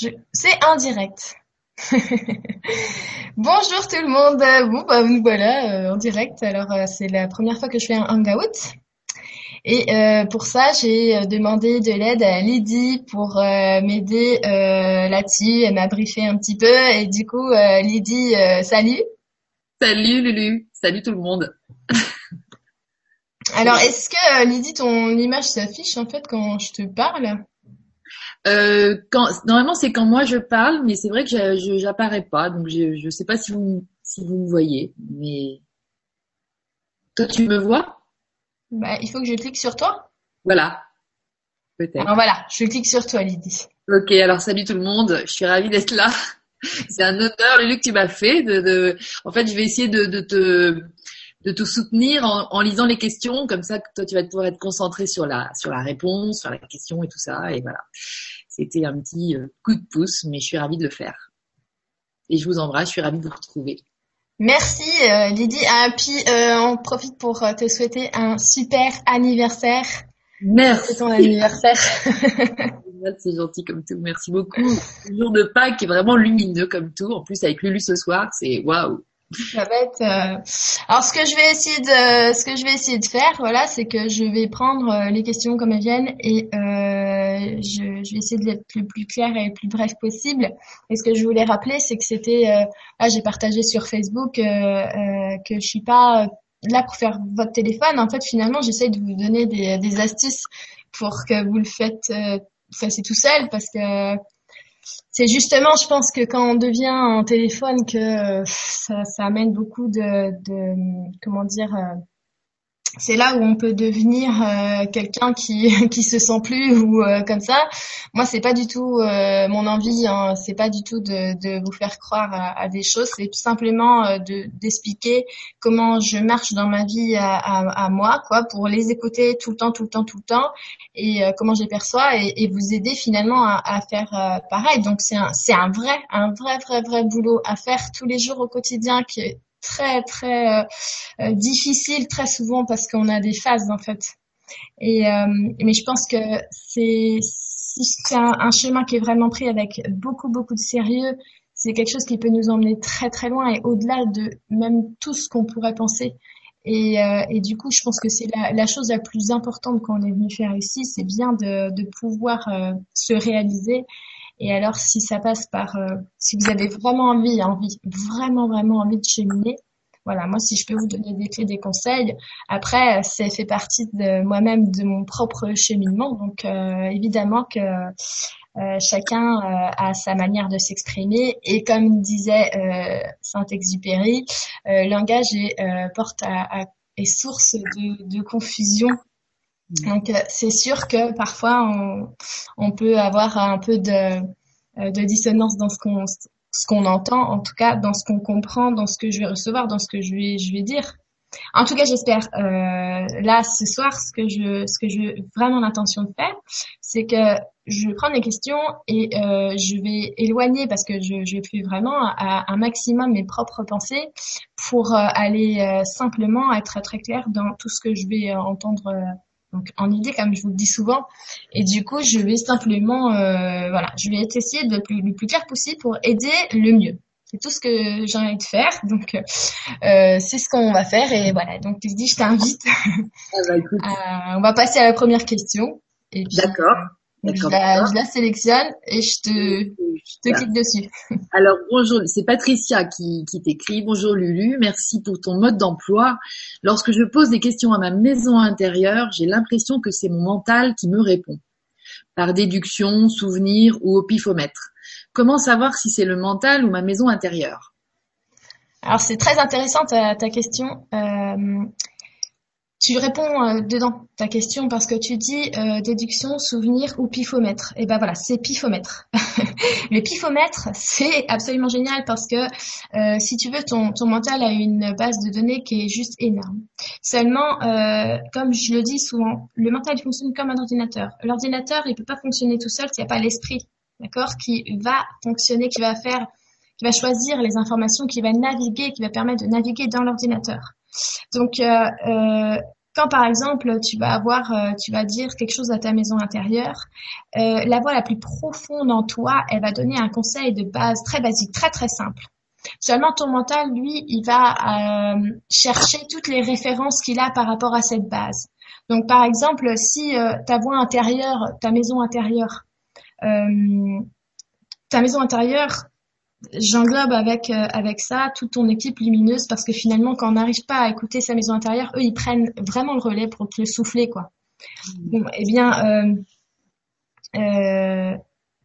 Je... C'est indirect. Bonjour tout le monde. Bon, bah, nous voilà euh, en direct. Alors, euh, c'est la première fois que je fais un hangout. Et euh, pour ça, j'ai demandé de l'aide à Lydie pour m'aider là-dessus. Elle m'a briefé un petit peu. Et du coup, Lydie, salut. Salut Lulu. Salut tout le monde. Alors, est-ce que Lydie, ton image s'affiche en fait quand je te parle? Euh, quand, normalement, c'est quand moi je parle, mais c'est vrai que je j'apparais pas, donc je ne sais pas si vous si vous me voyez, mais toi tu me vois? Bah, il faut que je clique sur toi. Voilà, peut-être. Alors voilà, je clique sur toi, Lydie. Ok, alors salut tout le monde, je suis ravie d'être là. c'est un honneur, Lulu, que tu m'as fait. De, de, En fait, je vais essayer de, de te de te soutenir en, en, lisant les questions, comme ça toi tu vas pouvoir être concentré sur la sur la réponse, sur la question et tout ça, et voilà. C'était un petit euh, coup de pouce, mais je suis ravie de le faire. Et je vous embrasse, je suis ravie de vous retrouver. Merci euh, Lydie. Ah, puis euh, on profite pour te souhaiter un super anniversaire. Merci. C'est ton anniversaire. C'est gentil comme tout. Merci beaucoup. Le jour de Pâques est vraiment lumineux comme tout. En plus avec Lulu ce soir, c'est waouh. Euh, alors ce que je vais essayer de, ce que je vais essayer de faire, voilà, c'est que je vais prendre euh, les questions comme elles viennent et euh, je, je, vais essayer d'être le plus clair et le plus bref possible. Et ce que je voulais rappeler, c'est que c'était, euh, là, j'ai partagé sur Facebook que je suis pas là pour faire votre téléphone. En fait, finalement, j'essaie de vous donner des, des astuces pour que vous le faites, fassiez tout seul, parce que c'est justement, je pense que quand on devient un téléphone, que ça, ça amène beaucoup de, de comment dire, euh, c'est là où on peut devenir euh, quelqu'un qui qui se sent plus ou euh, comme ça. Moi, c'est pas du tout euh, mon envie. Hein, c'est pas du tout de, de vous faire croire à, à des choses. C'est tout simplement de d'expliquer comment je marche dans ma vie à, à, à, moi, quoi, pour les écouter tout le temps, tout le temps, tout le temps, et comment je les perçois, et, et vous aider finalement à, à faire pareil. Donc c'est un c'est un vrai un vrai vrai vrai boulot à faire tous les jours au quotidien qui très très euh, euh, difficile très souvent parce qu'on a des phases en fait. Et euh, mais je pense que c'est c'est un, un, chemin qui est vraiment pris avec beaucoup beaucoup de sérieux. C'est quelque chose qui peut nous emmener très très loin et au-delà de même tout ce qu'on pourrait penser. Et, euh, et, du coup, je pense que c'est la, la, chose la plus importante qu'on est venu faire ici, c'est bien de, de pouvoir euh, se réaliser et alors, si ça passe par, euh, si vous avez vraiment envie, envie, vraiment, vraiment envie de cheminer, voilà, moi, si je peux vous donner des clés, des conseils, après, ça fait partie de moi-même, de mon propre cheminement. Donc, euh, évidemment que euh, chacun euh, a sa manière de s'exprimer. Et comme disait euh, Saint-Exupéry, langage est, porte à, est source de, confusion. Donc euh, c'est sûr que parfois on, on, peut avoir un peu de, euh, de dissonance dans ce qu'on ce qu'on entend, en tout cas dans ce qu'on comprend, dans ce que je vais recevoir, dans ce que je vais je vais dire. En tout cas, j'espère euh, là ce soir ce que je ce que je vraiment l'intention de faire, c'est que je vais prendre les questions et euh, je vais éloigner parce que je je vraiment à un maximum mes propres pensées pour euh, aller euh, simplement être très clair dans tout ce que je vais entendre donc en idée comme je vous le dis souvent. Et du coup je vais simplement euh, voilà je vais essayer de plus, le plus clair possible pour aider le mieux. C'est tout ce que j'ai envie de faire. Donc euh, c'est ce qu'on va faire. Et voilà. Donc je dis je t'invite. Ah bah, on va passer à la première question. D'accord je la, je la, sélectionne et je te, je te clique dessus. Alors bonjour, c'est Patricia qui, qui t'écrit. Bonjour Lulu, merci pour ton mode d'emploi. Lorsque je pose des questions à ma maison intérieure, j'ai l'impression que c'est mon mental qui me répond. Par déduction, souvenir ou au pifomètre. Comment savoir si c'est le mental ou ma maison intérieure? Alors c'est très intéressant ta, ta question. Euh, tu réponds euh, dedans ta question parce que tu dis euh, déduction, souvenir ou pifomètre. Et ben voilà, c'est pifomètre. le pifomètre, c'est absolument génial parce que euh, si tu veux, ton, ton mental a une base de données qui est juste énorme. Seulement, euh, comme je le dis souvent, le mental fonctionne comme un ordinateur. L'ordinateur, il peut pas fonctionner tout seul s'il n'y a pas l'esprit, d'accord, qui va fonctionner, qui va faire, qui va choisir les informations, qui va naviguer, qui va permettre de naviguer dans l'ordinateur. Donc, euh, euh, quand par exemple tu vas avoir, euh, tu vas dire quelque chose à ta maison intérieure, la voix la plus profonde en toi, elle va donner un conseil de base très basique, très très simple. Seulement ton mental, lui, il va chercher toutes les références qu'il a par rapport à cette base. Donc par exemple, si ta voix intérieure, ta maison intérieure, ta maison intérieure, j'englobe avec euh, avec ça toute ton équipe lumineuse parce que finalement quand on n'arrive pas à écouter sa maison intérieure, eux ils prennent vraiment le relais pour te le souffler quoi. Mmh. Bon, eh bien euh, euh,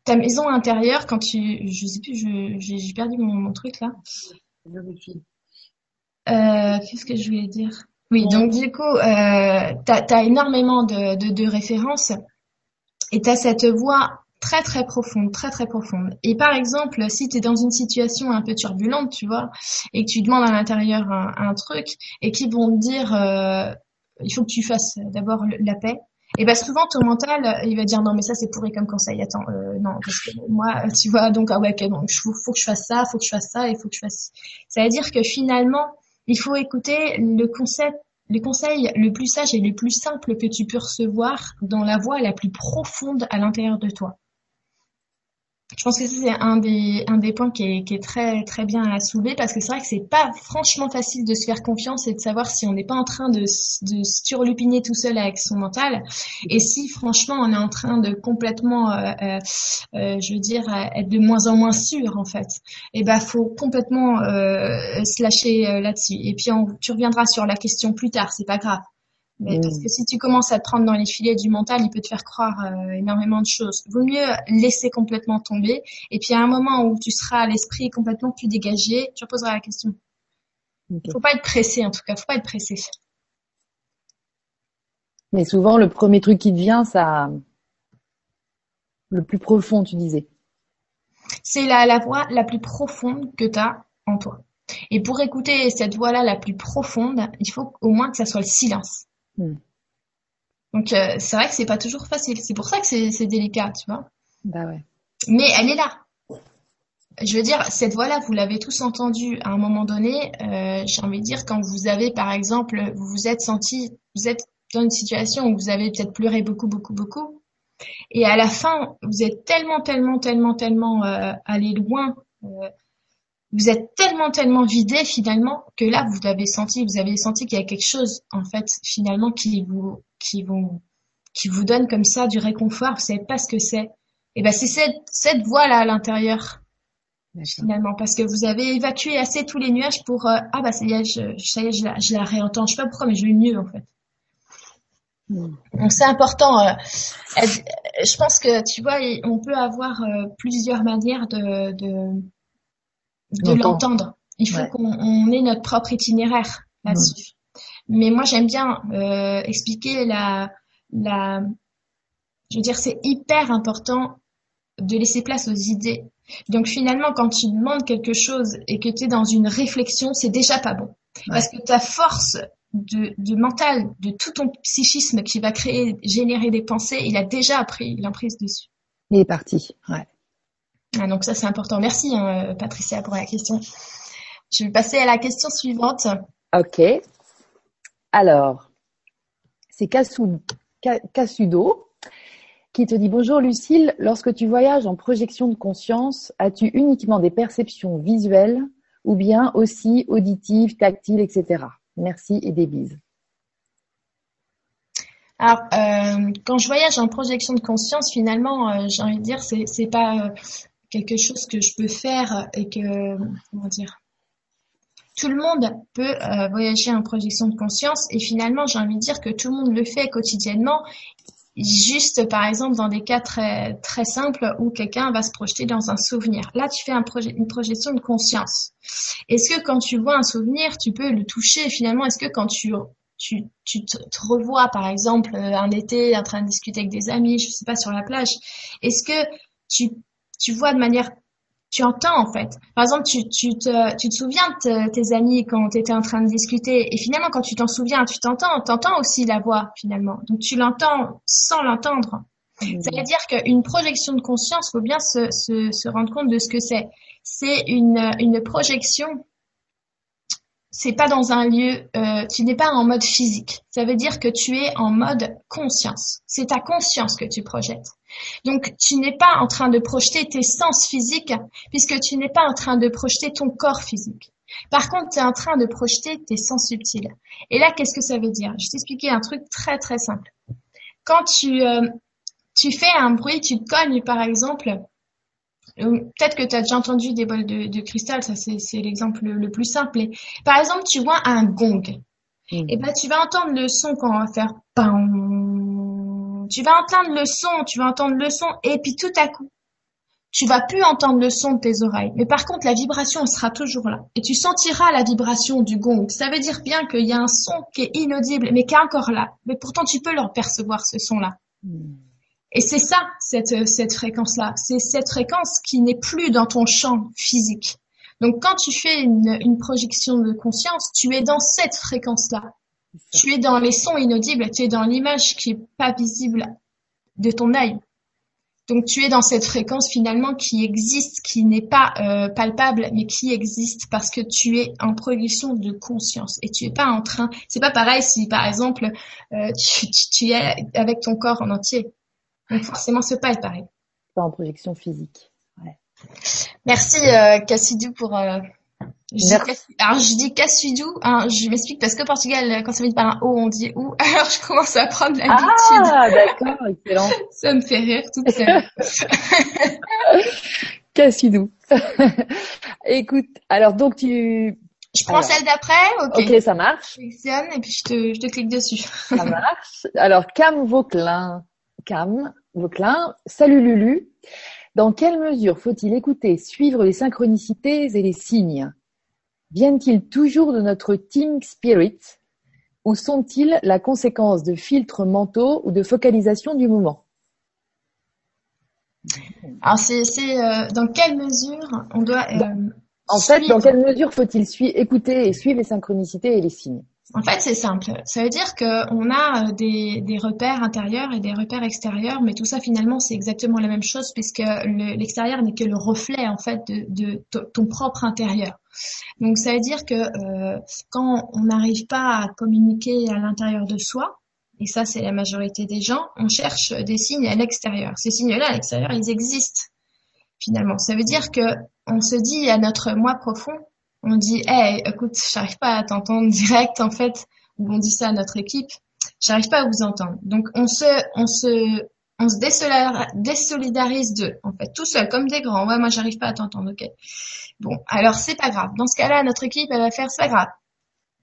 ta maison intérieure quand tu je sais plus j'ai perdu mon, truc là. Euh, qu'est-ce que je voulais dire? Oui, donc du coup, euh, tu as, énormément de, de, de références et tu as cette voix très très profonde, très très profonde. Et par exemple, si tu es dans une situation un peu turbulente, tu vois, et que tu demandes à l'intérieur un, truc, et qu'ils vont te dire, euh, il faut que tu fasses d'abord la paix. Et ben souvent ton mental, il va dire non mais ça c'est pourri comme conseil. Attends, euh, non parce que moi, tu vois, donc ah ouais, ok, donc faut, faut que je fasse ça, faut que je fasse ça, il faut que je fasse. Ça veut dire que finalement, il faut écouter le concept le conseil le plus sage et le plus simple que tu peux recevoir dans la voie la plus profonde à l'intérieur de toi. Je pense que c'est un des, un des points qui est, qui est très, très bien à soulever parce que c'est vrai que c'est pas franchement facile de se faire confiance et de savoir si on n'est pas en train de, de se turlupiner tout seul avec son mental et si franchement on est en train de complètement, euh, euh, euh je veux dire, être de moins en moins sûr en fait. Et ben faut complètement euh, se lâcher euh, là-dessus. Et puis on, tu reviendras sur la question plus tard, c'est pas grave. Mais parce que si tu commences à te prendre dans les filets du mental, il peut te faire croire euh, énormément de choses. Vaut mieux laisser complètement tomber. Et puis à un moment où tu seras à l'esprit complètement plus dégagé, tu reposeras la question. Okay. Faut pas être pressé en tout cas, faut pas être pressé. Mais souvent le premier truc qui te vient, ça, le plus profond, tu disais. C'est la, la voix la plus profonde que tu as en toi. Et pour écouter cette voix-là la plus profonde, il faut au moins que ça soit le silence. Hmm. Donc euh, c'est vrai que c'est pas toujours facile. C'est pour ça que c'est délicat, tu vois. Bah ouais. Mais elle est là. Je veux dire, cette voix-là, vous l'avez tous entendue à un moment donné. Euh, J'ai envie de dire quand vous avez, par exemple, vous vous êtes senti, vous êtes dans une situation où vous avez peut-être pleuré beaucoup, beaucoup, beaucoup, et à la fin, vous êtes tellement, tellement, tellement, tellement euh, allé loin. Vous êtes tellement tellement vidé finalement que là vous avez senti vous avez senti qu'il y a quelque chose en fait finalement qui vous qui vous qui vous donne comme ça du réconfort vous savez pas ce que c'est et ben c'est cette cette voix là à l'intérieur finalement parce que vous avez évacué assez tous les nuages pour euh, ah bah ça y est je, ça y est, je la, je la réentends je sais pas pourquoi mais je vais mieux en fait hmm. donc c'est important. Euh, je pense que tu vois, on peut avoir euh, plusieurs manières de, de, de l'entendre. Il faut qu'on ait notre propre itinéraire là-dessus. Mais moi, j'aime bien euh, expliquer la, la, je veux dire, c'est hyper important de laisser place aux idées. Donc finalement, quand tu demandes quelque chose et que tu es dans une réflexion, c'est déjà pas bon. Parce que ta force de, de mental, de tout ton psychisme qui va créer, générer des pensées, il a déjà pris l'emprise dessus. Il est parti, ouais. Ah, donc ça c'est important. Merci hein, Patricia pour la question. Je vais passer à la question suivante. Ok. Alors, c'est Casudo qui te dit bonjour Lucille, lorsque tu voyages en projection de conscience, as-tu uniquement des perceptions visuelles ou bien aussi auditives, tactiles, etc. Merci et des bises. Alors, euh, quand je voyage en projection de conscience, finalement, euh, j'ai envie de dire, c'est, c'est pas quelque chose que je peux faire et que, comment dire, tout le monde peut euh, voyager en projection de conscience et finalement j'ai envie de dire que tout le monde le fait quotidiennement. Juste par exemple dans des cas très très simples où quelqu'un va se projeter dans un souvenir. Là tu fais une projection de conscience. Est-ce que quand tu vois un souvenir tu peux le toucher finalement? Est-ce que quand tu tu, tu te, te, revois par exemple un été en train de discuter avec des amis je sais pas sur la plage est-ce que tu tu vois de manière tu entends en fait. Par exemple, tu, tu, te, tu te souviens de tes amis quand tu étais en train de discuter et finalement quand tu t'en souviens, tu t'entends, t'entends aussi la voix finalement. Donc tu l'entends sans l'entendre. Mmh. Ça veut dire qu'une projection de conscience, faut bien se, se, se rendre compte de ce que c'est. C'est une, une projection c'est pas dans un lieu, euh, tu n'es pas en mode physique. Ça veut dire que tu es en mode conscience. C'est ta conscience que tu projettes. Donc, tu n'es pas en train de projeter tes sens physiques puisque tu n'es pas en train de projeter ton corps physique. Par contre, tu es en train de projeter tes sens subtils. Et là, qu'est-ce que ça veut dire? Je vais t'expliquer un truc très très simple. Quand tu, euh, tu fais un bruit, tu cognes par exemple, euh, peut-être que tu as déjà entendu des bols de, cristal, ça c'est l'exemple le, plus simple. par exemple, tu vois un gong. Et eh ben tu vas entendre le son quand on va faire Tu vas entendre le son, tu vas entendre le son, et puis tout à coup, tu vas plus entendre le son de tes oreilles. Mais par contre, la vibration sera toujours là. Et tu sentiras la vibration du gong. Ça veut dire bien qu'il y a un son qui est inaudible, mais qui est encore là. Mais pourtant, tu peux leur percevoir ce son-là. Et c'est ça, cette, cette fréquence-là. C'est cette fréquence qui n'est plus dans ton champ physique. Donc, quand tu fais une, une projection de conscience, tu es dans cette fréquence-là. Tu es dans les sons inaudibles, tu es dans l'image qui est pas visible de ton œil. Donc tu es dans cette fréquence finalement qui existe, qui n'est pas euh, palpable, mais qui existe parce que tu es en production de conscience et tu es pas en train. C'est pas pareil si par exemple euh, tu, tu, es avec ton corps en entier. Donc forcément c'est pas pareil. Pas en projection physique. Ouais. Merci euh, Cassidou pour euh, alors je dis Cassidou, hein, je m'explique parce qu'au Portugal, quand ça vient par un O, on dit ou. Alors je commence à prendre l'habitude. Ah d'accord, excellent. ça me fait rire toute seule. Cassidou. Écoute, alors donc tu. Je prends celle d'après, ok. Ok, ça marche. Je et puis je te, je te clique dessus. ça marche. Alors Cam Vauclin, Cam. Vauclin, salut Lulu. Dans quelle mesure faut-il écouter, suivre les synchronicités et les signes? Viennent-ils toujours de notre team spirit? Ou sont-ils la conséquence de filtres mentaux ou de focalisation du moment? Alors c'est euh, dans quelle mesure on doit euh, En fait, dans quelle mesure faut-il écouter et suivre les synchronicités et les signes? En fait, c'est simple. Ça veut dire qu'on a euh, des, des, repères intérieurs et des repères extérieurs, mais tout ça finalement c'est exactement la même chose puisque l'extérieur n'est que le reflet en fait de, de, ton propre intérieur. Donc ça veut dire que euh, quand on n'arrive pas à communiquer à l'intérieur de soi, et ça c'est la majorité des gens, on cherche des signes à l'extérieur. Ces signes-là à l'extérieur, ils existent finalement. Ça veut dire que on se dit à notre moi profond, on dit hey écoute j'arrive pas à t'entendre direct en fait. Ou on dit ça à notre équipe. J'arrive pas à vous entendre. Donc on se on se on se désolidarise d'eux en fait. Tout seul comme des grands. Ouais moi j'arrive pas à t'entendre. Ok. Bon. Alors c'est pas grave. Dans ce cas-là notre équipe elle va faire pas grave.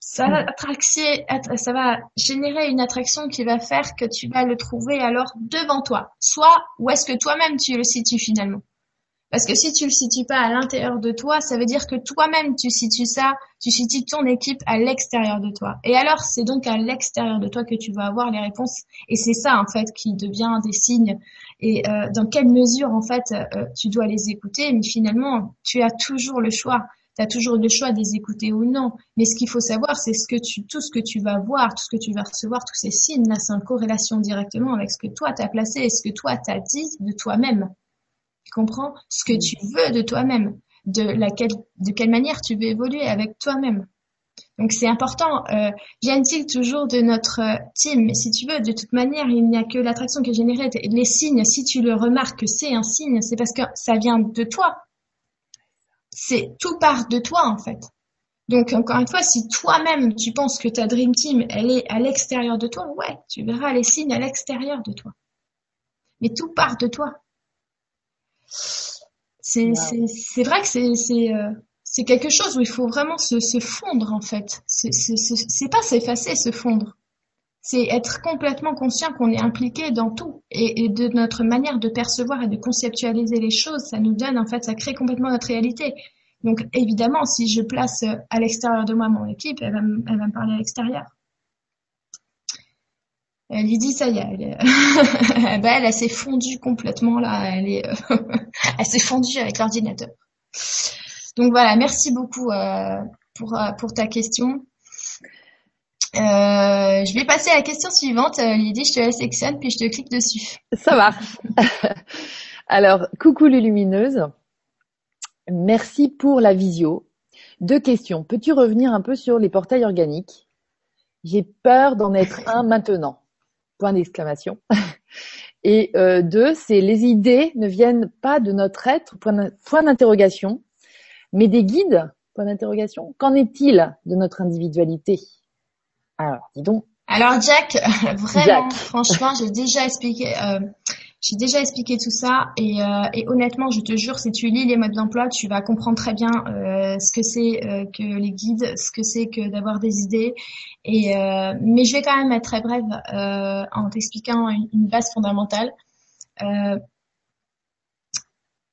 Ça va attraxer, ça va générer une attraction qui va faire que tu vas le trouver alors devant toi. Soit où est-ce que toi-même tu le situes finalement. Parce que si tu le situes pas à l'intérieur de toi, ça veut dire que toi-même tu situes ça, tu situes ton équipe à l'extérieur de toi. Et alors c'est donc à l'extérieur de toi que tu vas avoir les réponses. Et c'est ça en fait qui devient des signes. Et euh, dans quelle mesure en fait euh, tu dois les écouter. Mais finalement tu as toujours le choix. Tu as toujours le choix de les écouter ou non. Mais ce qu'il faut savoir, c'est ce que tu, tout ce que tu vas voir, tout ce que tu vas recevoir, tous ces signes là, c'est en corrélation directement avec ce que toi t'as placé et ce que toi t'as dit de toi-même. Comprends ce que tu veux de toi-même, de laquelle, de quelle manière tu veux évoluer avec toi-même. Donc c'est important. Euh, Viennent-ils toujours de notre euh, team? Mais si tu veux, de toute manière, il n'y a que l'attraction qui est générée. Les signes, si tu le remarques que c'est un signe, c'est parce que ça vient de toi. C'est tout part de toi en fait. Donc encore une fois, si toi-même tu penses que ta dream team elle est à l'extérieur de toi, ouais, tu verras les signes à l'extérieur de toi. Mais tout part de toi. C'est vrai que c'est euh, c'est quelque chose où il faut vraiment se, se fondre en fait. C'est pas s'effacer, se fondre. C'est être complètement conscient qu'on est impliqué dans tout et, et, de notre manière de percevoir et de conceptualiser les choses, ça nous donne en fait, ça crée complètement notre réalité. Donc évidemment, si je place à l'extérieur de moi mon équipe, elle va, elle va me parler à l'extérieur. Lydie, ça y est, elle, est... bah, elle, s'est fondue complètement là. Elle est, elle s'est fondue avec l'ordinateur. Donc voilà, merci beaucoup euh, pour euh, pour ta question. Euh, je vais passer à la question suivante. Lydie, je te la sélectionne puis je te clique dessus. Ça marche. Alors, coucou les lumineuses. Merci pour la visio. Deux questions. Peux-tu revenir un peu sur les portails organiques? J'ai peur d'en être un maintenant. Point d'exclamation. Et euh, deux, c'est les idées ne viennent pas de notre être, point d'interrogation, mais des guides, point d'interrogation. Qu'en est-il de notre individualité? Alors, dis donc. Alors Jack, vraiment, franchement, j'ai déjà expliqué. Euh, j'ai déjà expliqué tout ça et, euh, et, honnêtement, je te jure, si tu lis les modes d'emploi, tu vas comprendre très bien euh, ce que c'est euh, que les guides, ce que c'est que d'avoir des idées. Et euh, mais je vais quand même être très brève euh, en t'expliquant une, base fondamentale. On,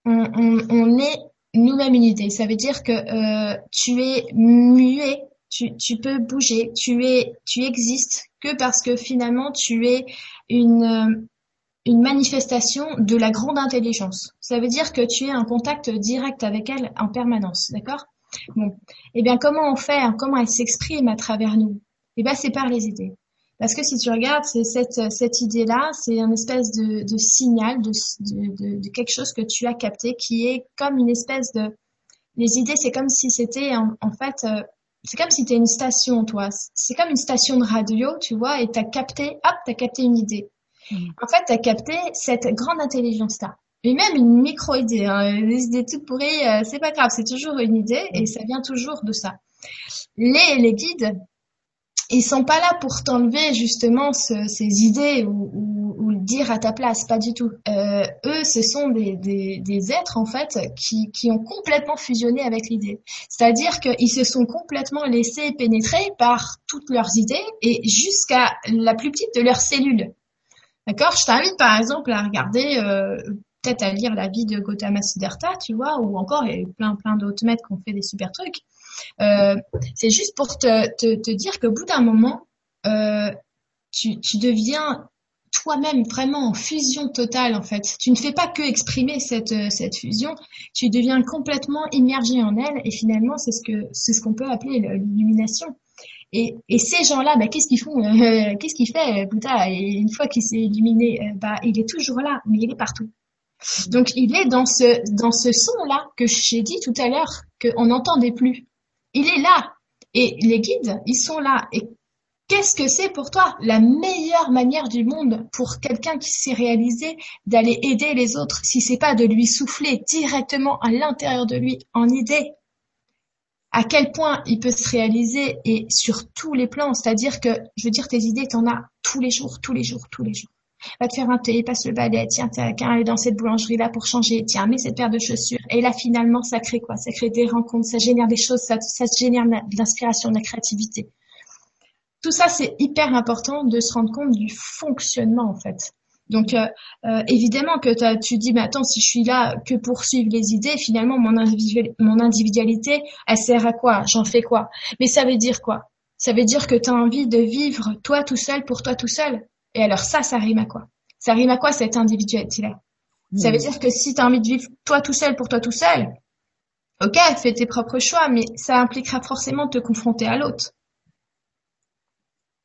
on, on, est nous-mêmes une idée. Ça veut dire que tu es muet, tu, tu peux bouger, tu es, tu existes que parce que finalement tu es une une manifestation de la grande intelligence. Ça veut dire que tu es en contact direct avec elle en permanence, d'accord? Bon, eh bien, comment on fait Comment elle s'exprime à travers nous? Eh bien, c'est par les idées. Parce que si tu regardes, c'est cette, cette idée-là, c'est un espèce de, de signal de, de, de, quelque chose que tu as capté, qui est comme une espèce de... Les idées, c'est comme si c'était en, en, fait... Euh, c'est comme si tu une station, toi. C'est comme une station de radio, tu vois, et tu as capté, hop, tu as capté une idée. En fait, tu as capté cette grande intelligence-là. Et même une micro-idée, hein, des idées toutes pourries, euh, c'est pas grave, c'est toujours une idée et ça vient toujours de ça. Les, les guides, ils sont pas là pour t'enlever justement ce, ces idées ou, ou, ou, le dire à ta place, pas du tout. Euh, eux, ce sont des, des, des, êtres en fait qui, qui ont complètement fusionné avec l'idée. C'est-à-dire qu'ils se sont complètement laissés pénétrer par toutes leurs idées et jusqu'à la plus petite de leurs cellules. D'accord Je t'invite par exemple à regarder, euh, peut-être à lire la vie de Gautama Siddhartha, tu vois, ou encore il y a plein plein d'autres maîtres qui ont fait des super trucs. Euh, c'est juste pour te, te, te dire qu'au bout d'un moment, euh, tu, tu deviens toi-même vraiment en fusion totale en fait. Tu ne fais pas que exprimer cette, cette fusion, tu deviens complètement immergé en elle et finalement c'est ce que c'est ce qu'on peut appeler l'illumination. Et, ces gens-là, bah, qu'est-ce qu'ils font euh, Qu'est-ce qu'il fait Bouddha? Et une fois qu'il s'est illuminé, euh, bah, il est toujours là, mais il est partout. Donc il est dans ce dans ce son-là que j'ai dit tout à l'heure qu'on n'entendait plus. Il est là. Et les guides, ils sont là. Et qu'est-ce que c'est pour toi la meilleure manière du monde pour quelqu'un qui s'est réalisé d'aller aider les autres si c'est pas de lui souffler directement à l'intérieur de lui en idée? À quel point il peut se réaliser et sur tous les plans. C'est-à-dire que, je veux dire, tes idées, t'en as tous les jours, tous les jours, tous les jours. Va te faire un thé, passe le balai, tiens, t'as qu'à aller dans cette boulangerie-là pour changer, tiens, mets cette paire de chaussures. Et là, finalement, ça crée quoi? Ça crée des rencontres, ça génère des choses, ça, ça génère de l'inspiration, de la créativité. Tout ça, c'est hyper important de se rendre compte du fonctionnement, en fait. Donc euh, euh, évidemment que tu dis, mais attends, si je suis là que pour suivre les idées, finalement mon, mon individualité, elle sert à quoi? J'en fais quoi? Mais ça veut dire quoi? Ça veut dire que tu as envie de vivre toi tout seul pour toi tout seul? Et alors ça, ça rime à quoi? Ça rime à quoi cette individualité-là? Ça veut hmm. dire que si tu as envie de vivre toi tout seul pour toi tout seul, ok, fais tes propres choix, mais ça impliquera forcément de te confronter à l'autre.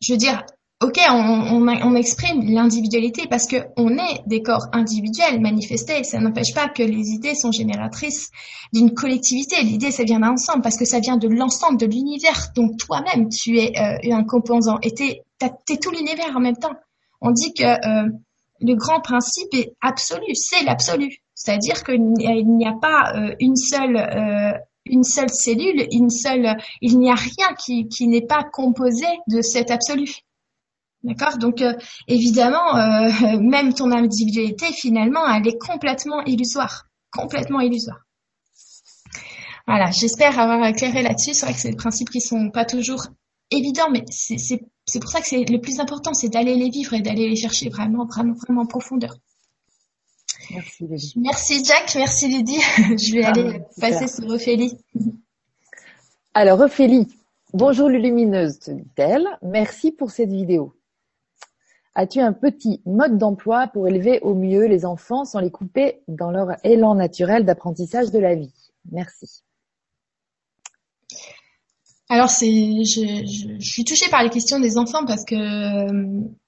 Je veux dire, ok, on, exprime l'individualité parce que on est des corps individuels manifestés. Ça n'empêche pas que les idées sont génératrices d'une collectivité. L'idée, ça vient d'un ensemble parce que ça vient de l'ensemble de l'univers. Donc toi-même, tu es euh, un composant et t'es, t'es tout l'univers en même temps. On dit que euh, le grand principe est absolu, c'est l'absolu. C'est-à-dire qu'il n'y a pas euh, une seule cellule, une seule, il n'y a rien qui n'est pas composé de cet absolu. D'accord Donc euh, évidemment, euh, même ton individualité, finalement, elle est complètement illusoire. Complètement illusoire. Voilà, j'espère avoir éclairé là-dessus. C'est vrai que c'est des principes qui sont pas toujours évidents, mais c'est pour ça que c'est le plus important, c'est d'aller les vivre et d'aller les chercher vraiment, vraiment, vraiment en profondeur. Merci Lydie. Merci Jack, merci Lydie. Je vais aller ah, passer sur Ophélie. Alors Ophélie, bonjour lumineuse, dit-elle. Merci pour cette vidéo. As-tu un petit mode d'emploi pour élever au mieux les enfants sans les couper dans leur élan naturel d'apprentissage de la vie? Merci. Alors c'est, je, suis touchée par les questions des enfants parce que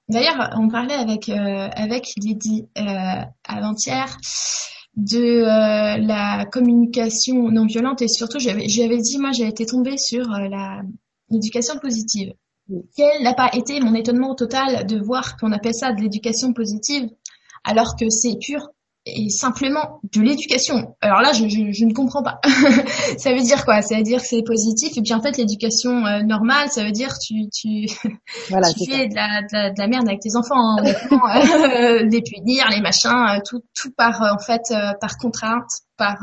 d'ailleurs on parlait avec euh, avec Lydie euh, avant-hier de la communication non violente et surtout, j'avais, dit, moi, j'ai été tombée sur la l'éducation positive. Quel n'a pas été mon étonnement total de voir qu'on appelle ça de l'éducation positive alors que c'est pur et simplement de l'éducation. Alors là, je, ne comprends pas. ça veut dire quoi? Ça veut dire que c'est positif et puis en fait l'éducation euh, normale, ça veut dire tu tu, voilà, tu fais de la, de, la, merde avec tes enfants, hein, euh, les punir, les machins, euh, tout tout par en fait par contrainte, par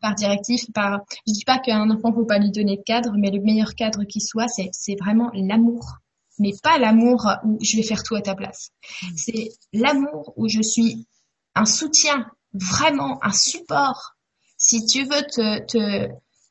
par directive, par. Je dis pas qu'un enfant faut pas lui donner de cadre, mais le meilleur cadre qui soit, c'est c'est vraiment l'amour mais pas l'amour où je vais faire tout à ta place. Mmh. C'est l'amour où je suis un soutien, vraiment un support. Si tu veux te, te,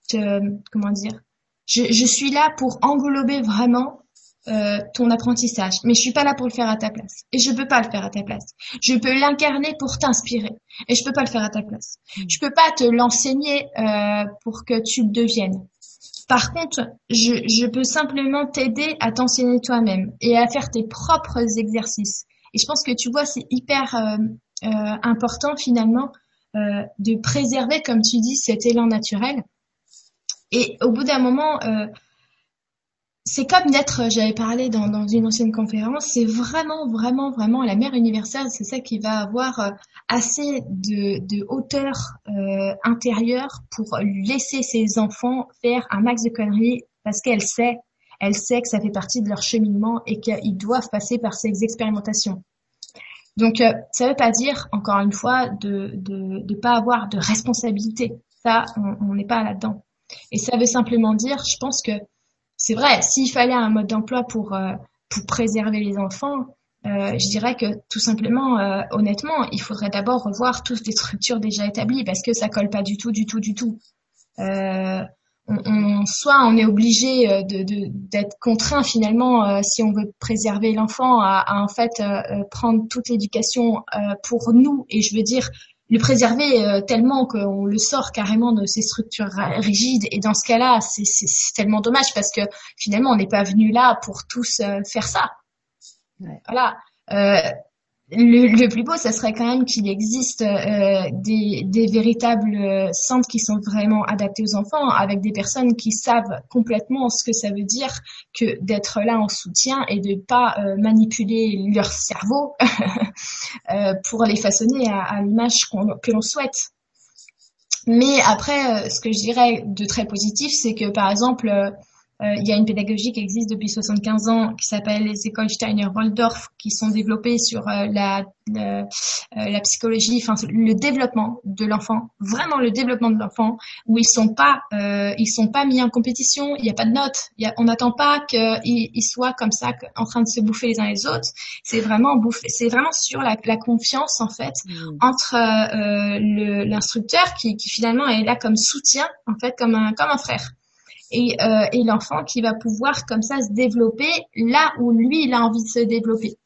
te comment dire, je, je suis là pour englober vraiment euh, ton apprentissage, mais je suis pas là pour le faire à ta place. Et je peux pas le faire à ta place. Je peux l'incarner pour t'inspirer, et je peux pas le faire à ta place. Je peux pas te l'enseigner euh, pour que tu le deviennes. Par contre, je, je peux simplement t'aider à t'enseigner toi-même et à faire tes propres exercices. Et je pense que tu vois, c'est hyper euh, euh, important finalement euh, de préserver, comme tu dis, cet élan naturel. Et au bout d'un moment, euh, c'est comme d'être, j'avais parlé dans, dans, une ancienne conférence, c'est vraiment, vraiment, vraiment la mère universelle, c'est ça qui va avoir assez de, de hauteur euh, intérieure pour laisser ses enfants faire un max de conneries parce qu'elle sait, elle sait que ça fait partie de leur cheminement et qu'ils doivent passer par ces expérimentations. Donc, euh, ça ne veut pas dire, encore une fois, de ne de, de pas avoir de responsabilité. Ça, on n'est pas là-dedans. Et ça veut simplement dire, je pense que c'est vrai, s'il fallait un mode d'emploi pour, euh, pour préserver les enfants, euh, je dirais que tout simplement, euh, honnêtement, il faudrait d'abord revoir toutes les structures déjà établies parce que ça colle pas du tout, du tout, du tout. On, soit on est obligé d'être contraint finalement si on veut préserver l'enfant à, en fait prendre toute l'éducation pour nous et je veux dire le préserver tellement qu'on le sort carrément de ces structures rigides. Et dans ce cas-là c'est, c'est, tellement dommage parce que finalement on n'est pas venu là pour tous faire ça. Voilà le, plus beau, ça serait quand même qu'il existe euh, des, des, véritables euh, centres qui sont vraiment adaptés aux enfants, avec des personnes qui savent complètement ce que ça veut dire que d'être là en soutien et de pas euh, manipuler leur cerveau pour les façonner à, à l'image que l'on souhaite. Mais après, ce que je dirais de très positif, c'est que par exemple euh, il y a une pédagogie qui existe depuis 75 ans qui s'appelle les écoles Steiner-Waldorf qui sont développées sur euh, la, la, euh, la, psychologie, enfin le développement de l'enfant, vraiment le développement de l'enfant, où ils sont pas ils sont pas mis en compétition, il n'y a pas de notes, y a, on n'attend pas qu'ils ils soient comme ça en train de se bouffer les uns les autres. C'est vraiment bouffer, c'est vraiment sur la, la, confiance en fait mmh. entre l'instructeur qui, qui finalement est là comme soutien en fait comme un comme un frère et, euh, et l'enfant qui va pouvoir comme ça se développer là où lui il a envie de se développer.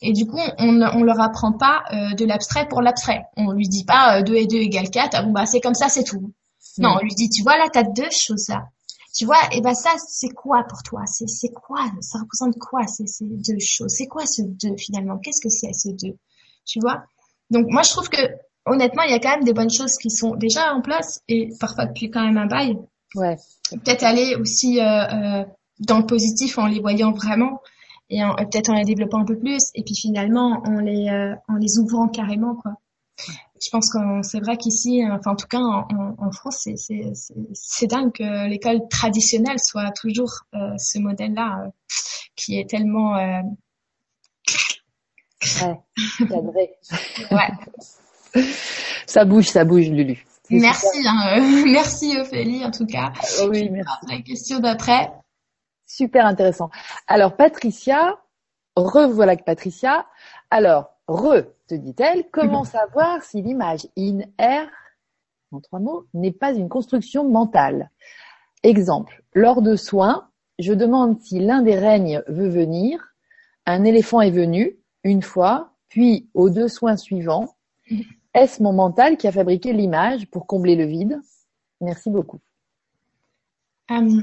Et du coup, on ne leur apprend pas euh, de l'abstrait pour l'abstrait. On lui dit pas euh, 2 et 2 égale 4, ah bon bah c'est comme ça, c'est tout. Non, on lui dit, tu vois là, tu as deux choses là. Tu vois, et ben ça, c'est quoi pour toi? C'est c'est quoi? Ça représente quoi ces, ces deux choses? C'est quoi ce deux finalement? Qu'est-ce que c'est ce deux? Tu vois? Donc moi, je trouve que honnêtement, il y a quand même des bonnes choses qui sont déjà en place et parfois depuis quand même un bail. Ouais. Peut-être aller aussi euh, euh, dans le positif en les voyant vraiment et peut-être en les développant un peu plus et puis finalement en les euh, en les ouvrant carrément quoi. Je pense que c'est vrai qu'ici, enfin en tout cas en, en France, c'est dingue que l'école traditionnelle soit toujours euh, ce modèle-là qui est tellement ouais, vrai. ouais. Ça bouge, ça bouge, Lulu. Merci, hein, euh, merci Ophélie en tout cas. Ah oui, merci. La question d'après. Super intéressant. Alors Patricia, revoilà que Patricia. Alors, re, te dit-elle, comment savoir si l'image in air, en trois mots, n'est pas une construction mentale? Exemple, lors de soins, je demande si l'un des règnes veut venir, un éléphant est venu une fois, puis aux deux soins suivants, est-ce mon mental qui a fabriqué l'image pour combler le vide? Merci beaucoup. Euh,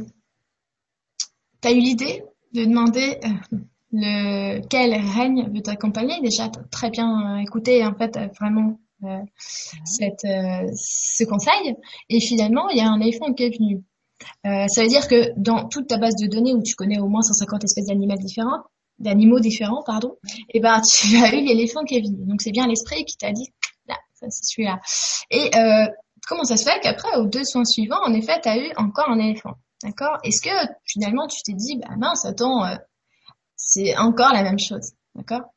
tu as eu l'idée de demander euh, le, quel règne veut t'accompagner? Déjà, très bien euh, écouté, en fait, vraiment ce conseil. Et finalement, il y a un éléphant qui est venu. ça veut dire que dans toute ta base de données où tu connais au moins 150 espèces d'animaux différents, d'animaux différents, pardon, et eh ben tu as eu l'éléphant qui est venu. Donc c'est bien l'esprit qui t'a dit celui-là. Et euh, comment ça se fait qu'après aux deux soins suivants, en effet, tu as eu encore un éléphant, d'accord? Est-ce que finalement tu t'es dit bah mince, attends, euh, c'est encore la même chose, d'accord?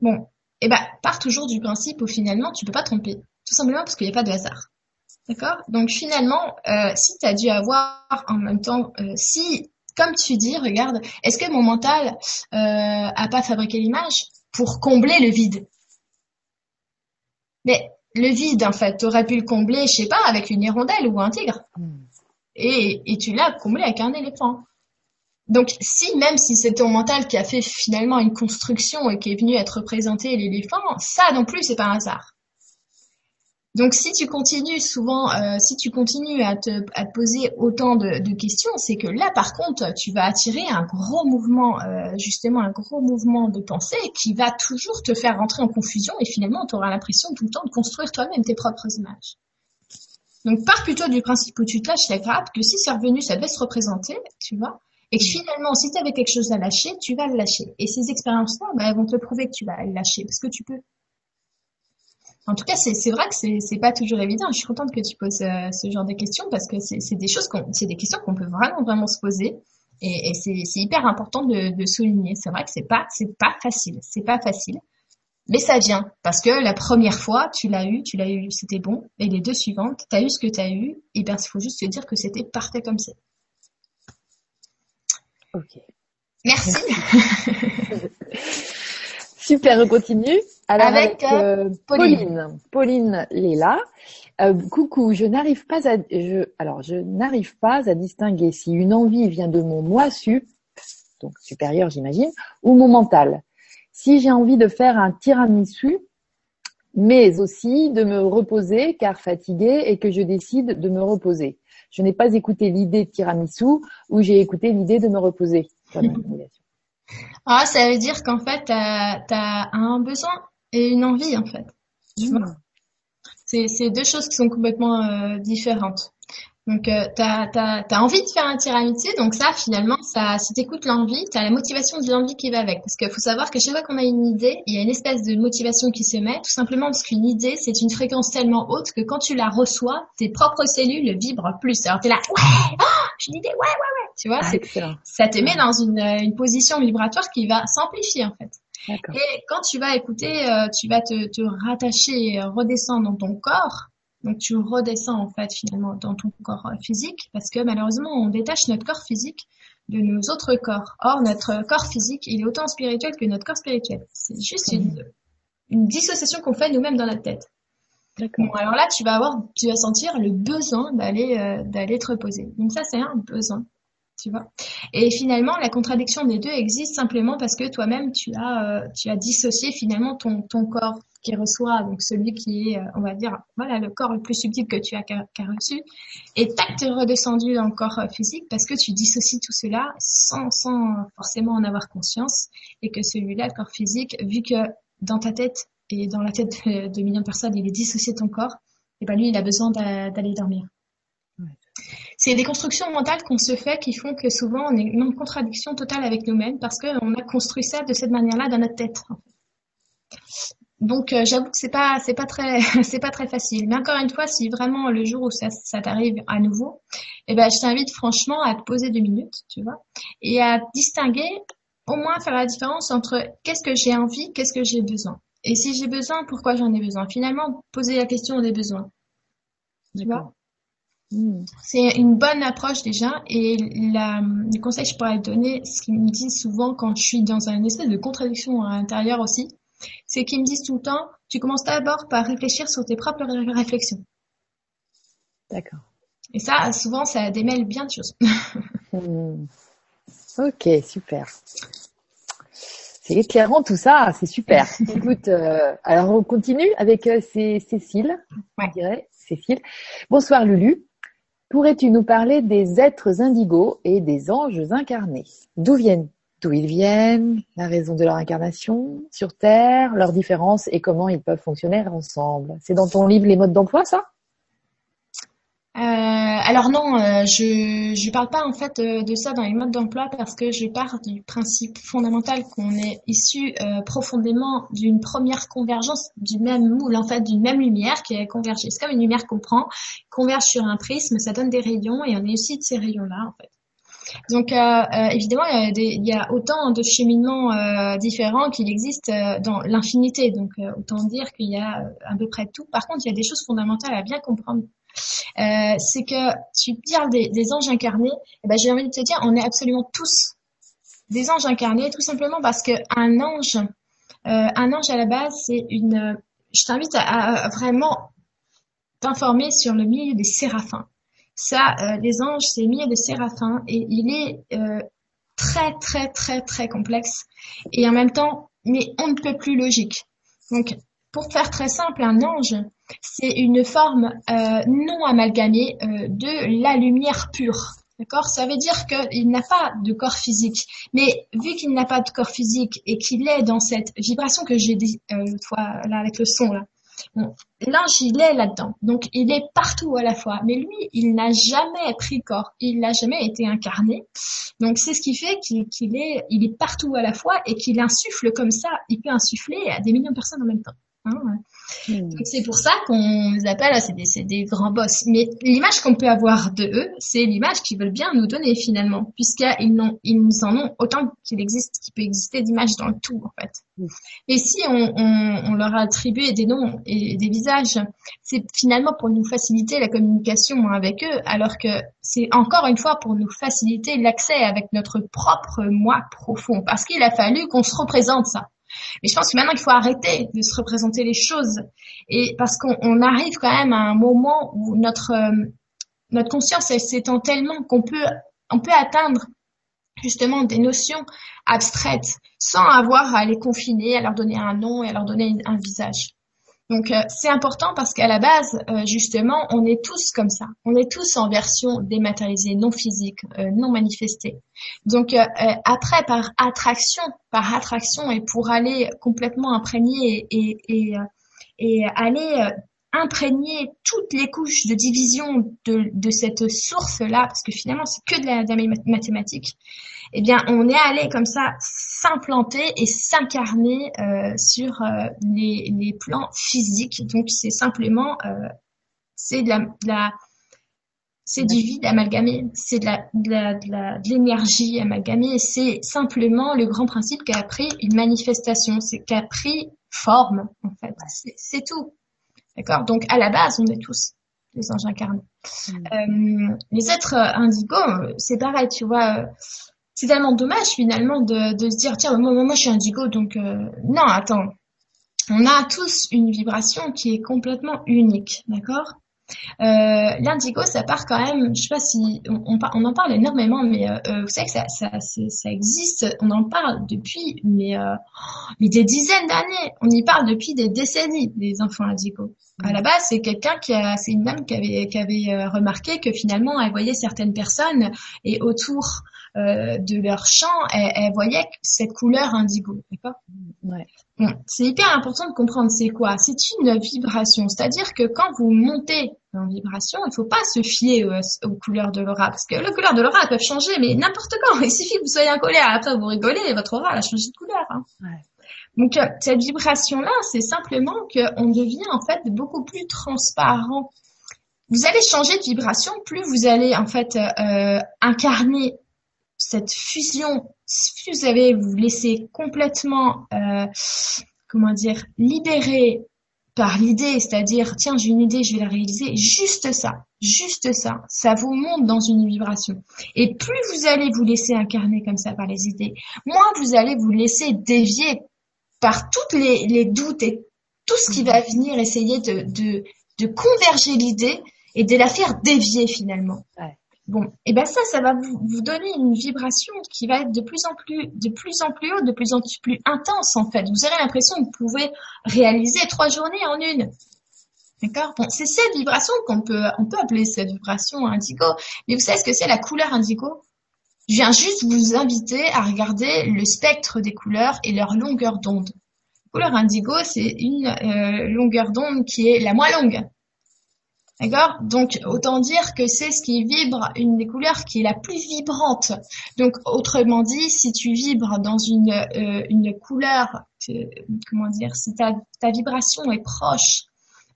Bon, et eh ben pars toujours du principe où finalement tu peux pas tromper, tout simplement parce qu'il n'y a pas de hasard. D'accord? Donc finalement, euh, si tu as dû avoir en même temps, si comme tu dis, regarde, est-ce que mon mental a pas fabriqué l'image pour combler le vide? Mais le vide, en fait, tu aurais pu le combler, je sais pas, avec une hirondelle ou un tigre. Hmm. Et, et tu l'as comblé avec un éléphant. Donc, si même si c'est ton mental qui a fait finalement une construction et qui est venu être représenté l'éléphant, ça non plus, c'est pas un hasard. Donc si tu continues souvent, euh, si tu continues à te, poser autant de, de questions, c'est que là par contre tu vas attirer un gros mouvement, euh, justement un gros mouvement de pensée qui va toujours te faire rentrer en confusion et finalement tu auras l'impression tout le temps de construire toi-même tes propres images. Donc pars plutôt du principe où tu te lâches la grappe, que si c'est revenu ça devait se représenter, tu vois, et que finalement si tu avais quelque chose à lâcher, tu vas le lâcher. Et ces expériences-là, bah, elles vont te prouver que tu vas le lâcher parce que tu peux. En tout cas, c'est vrai que c'est pas toujours évident. Je suis contente que tu poses euh, ce genre de questions parce que c'est des choses, c'est des questions qu'on peut vraiment vraiment se poser et, et c'est hyper important de, de souligner. C'est vrai que c'est pas c'est pas facile, c'est pas facile, mais ça vient parce que la première fois tu l'as eu, tu l'as eu, c'était bon, et les deux suivantes, tu as eu ce que tu as eu, et ben il faut juste te dire que c'était parfait comme c'est. Ok. Merci. Super, on continue. Alors avec, euh, euh, Pauline. Pauline, Léla. Euh, coucou, je n'arrive pas à je alors je n'arrive pas à distinguer si une envie vient de mon moi sup, donc supérieur j'imagine, ou mon mental. Si j'ai envie de faire un tiramisu, mais aussi de me reposer car fatiguée et que je décide de me reposer. Je n'ai pas écouté l'idée de tiramisu ou j'ai écouté l'idée de me reposer. Ah, ça veut dire qu'en fait, tu as, un besoin et une envie, en fait. Mmh. C'est deux choses qui sont complètement euh, différentes. Donc, euh, tu as, envie de faire un tiramisu, donc ça, finalement, ça, si tu écoutes l'envie, tu as la motivation de l'envie qui va avec. Parce qu'il faut savoir que chaque fois qu'on a une idée, il y a une espèce de motivation qui se met, tout simplement parce qu'une idée, c'est une fréquence tellement haute que quand tu la reçois, tes propres cellules vibrent plus. Alors, tu es là, ouais, oh, j'ai une idée, ouais, ouais, ouais. Tu vois, ah, ça te met dans une, une position vibratoire qui va s'amplifier, en fait. Et quand tu vas écouter, euh, tu vas te, te rattacher, et redescendre dans ton corps, donc tu redescends en fait finalement dans ton corps euh, physique parce que malheureusement on détache notre corps physique de nos autres corps. Or notre corps physique il est autant spirituel que notre corps spirituel. C'est juste une, une dissociation qu'on fait nous-mêmes dans la tête. Bon, alors là tu vas avoir, tu vas sentir le besoin d'aller euh, d'aller te reposer. Donc ça c'est un besoin Et finalement, la contradiction des deux existe simplement parce que toi-même, tu as, euh, dissocié finalement ton, corps qui reçoit, donc celui qui est, euh, on va dire, voilà, le corps le plus subtil que tu as reçu, et tac, tu es redescendu dans le corps euh, physique parce que tu dissocies tout cela sans, sans forcément en avoir conscience, et que celui-là, le corps physique, vu que dans ta tête et dans la tête de, millions de personnes, il est dissocié de ton corps, et ben lui, il a besoin d'aller dormir. C'est des constructions mentales qu'on se fait qui font que souvent on est en contradiction totale avec nous-mêmes parce qu'on a construit ça de cette manière-là dans notre tête. Donc euh, j'avoue que c'est pas c'est pas très c'est pas très facile. Mais encore une fois, si vraiment le jour où ça, ça t'arrive à nouveau, eh ben je t'invite franchement à te poser deux minutes, tu vois, et à distinguer, au moins faire la différence entre qu'est-ce que j'ai envie, qu'est-ce que j'ai besoin. Et si j'ai besoin, pourquoi j'en ai besoin? Finalement, poser la question des besoins. Tu vois? C'est une bonne approche déjà et la, le conseil que je pourrais donner, ce qu'ils me disent souvent quand je suis dans un espèce de contradiction à l'intérieur aussi, c'est qu'ils me disent tout le temps, tu commences d'abord par réfléchir sur tes propres réflexions. D'accord. Et ça, souvent, ça démêle bien de choses. Hmm. Ok, super. C'est éclairant tout ça, c'est super. Écoute, euh, alors on continue avec euh, Cécile, ouais. je dirais. Cécile. Bonsoir Lulu. Pourrais-tu nous parler des êtres indigos et des anges incarnés? D'où viennent? D'où ils viennent, la raison de leur incarnation? Sur Terre, leurs différences? Et comment ils peuvent fonctionner ensemble? C'est dans ton livre Les modes d'emploi, ça? Euh, alors non, euh, je je parle pas en fait euh, de ça dans les modes d'emploi parce que je pars du principe fondamental qu'on est issu profondément d'une première convergence du même moule en fait d'une même lumière qui est convergée. C'est comme une lumière qu'on prend, converge sur un prisme, ça donne des rayons et on est issu de ces rayons là en fait. Donc évidemment il y, a des, il y a autant de cheminements différents qu'il existe dans l'infinité. Donc autant dire qu'il y a à peu près tout. Par contre il y a des choses fondamentales à bien comprendre euh, c'est que tu parles des, anges incarnés, et eh ben, j'ai envie de te dire, on est absolument tous des anges incarnés, tout simplement parce que un ange, euh, un ange à la base, c'est une. Je t'invite à, vraiment t'informer sur le milieu des séraphins. Ça, euh, les anges, c'est le milieu des séraphins et il est très très très très complexe et en même temps, mais on ne peut plus logique. Donc, pour faire très simple, un ange, c'est une forme euh, non amalgamée euh, de la lumière pure. D'accord? Ça veut dire qu'il n'a pas de corps physique. Mais vu qu'il n'a pas de corps physique et qu'il est dans cette vibration que j'ai dit euh, fois là avec le son là, l'ange il est là-dedans. Donc il est partout à la fois. Mais lui, il n'a jamais pris corps. Il n'a jamais été incarné. Donc c'est ce qui fait qu'il est, est partout à la fois et qu'il insuffle comme ça. Il peut insuffler à des millions de personnes en même temps. Hein, hmm. c'est pour ça qu'on les appelle, c'est des, des, grands boss. Mais l'image qu'on peut avoir de eux, c'est l'image qu'ils veulent bien nous donner finalement, puisqu'ils ils nous en ont autant qu'il existe, qu'il peut exister d'images dans le tout en fait. Et si on, on, leur a attribué des noms et des visages, c'est finalement pour nous faciliter la communication avec eux, alors que c'est encore une fois pour nous faciliter l'accès avec notre propre moi profond, parce qu'il a fallu qu'on se représente ça. Mais je pense que maintenant il faut arrêter de se représenter les choses et parce qu'on arrive quand même à un moment où notre euh, conscience s'étend tellement qu'on peut on peut atteindre justement des notions abstraites sans avoir à les confiner, à leur donner un nom et à leur donner un visage. Donc euh, c'est important parce qu'à la base, euh, justement, on est tous comme ça. On est tous en version dématérialisée, non physique, euh, non manifestée. Donc après, par attraction, par attraction et pour aller complètement imprégner et, et, et, aller imprégner toutes les couches de division de, de cette source-là, parce que finalement c'est que de la, de la mathématique, eh bien, on est allé comme ça s'implanter et s'incarner euh, sur euh, les, les, plans physiques. Donc, c'est simplement, euh, c'est de la, de la c'est du vide amalgamé, c'est de la, de la, de l'énergie amalgamée. C'est simplement le grand principe qui a pris une manifestation, c'est qui a pris forme en fait. C'est tout, d'accord? Donc, à la base, on est tous les anges incarnés. Mm. les êtres indigos, c'est pareil, tu vois c'est tellement dommage finalement de, de se dire tiens moi, moi, je suis indigo donc euh, non attends. On a tous une vibration qui est complètement unique d'accord? Euh, l'indigo ça part quand même je sais pas si on, en parle énormément mais euh, vous savez que ça, ça, ça existe on en parle depuis mais, mais des dizaines d'années. On y parle depuis des décennies des enfants indigos. À la base, c'est quelqu'un qui a, c'est une dame qui avait, qui avait remarqué que finalement, elle voyait certaines personnes et autour euh, de leur chant, elle, voyait cette couleur indigo, d'accord? Ouais. C'est hyper important de comprendre c'est quoi. C'est une vibration, c'est-à-dire que quand vous montez en vibration, il faut pas se fier aux, couleurs de l'aura, parce que les couleurs de l'aura peuvent changer, mais n'importe quand. Il suffit que vous soyez en colère, après vous rigolez, et votre aura a changé de couleur. Hein. Ouais. Donc euh, cette vibration-là, c'est simplement qu'on devient en fait beaucoup plus transparent. Vous allez changer de vibration, plus vous allez en fait euh, incarner cette fusion, si vous avez vous laissez complètement, euh, comment dire, libéré par l'idée, c'est-à-dire tiens j'ai une idée, je vais la réaliser, juste ça, juste ça, ça vous monte dans une vibration. Et plus vous allez vous laisser incarner comme ça par les idées, moins vous allez vous laisser dévier par toutes les, les doutes et tout ce qui va venir essayer de, de, de converger l'idée et de la faire dévier finalement. Ouais. Bon, et eh ben ça, ça va vous, donner une vibration qui va être de plus en plus, de plus en plus haute, de plus en plus intense en fait. Vous aurez l'impression que vous pouvez réaliser trois journées en une. D'accord? Bon, c'est cette vibration qu'on peut, on peut appeler cette vibration indigo. Mais vous savez ce que c'est la couleur indigo? Je viens juste vous inviter à regarder le spectre des couleurs et leur longueur d'onde. Couleur indigo, c'est une euh, longueur d'onde qui est la moins longue. D'accord? Donc, autant dire que c'est ce qui vibre, une des couleurs qui est la plus vibrante. Donc, autrement dit, si tu vibres dans une, euh, une couleur, comment dire, si ta, ta vibration est proche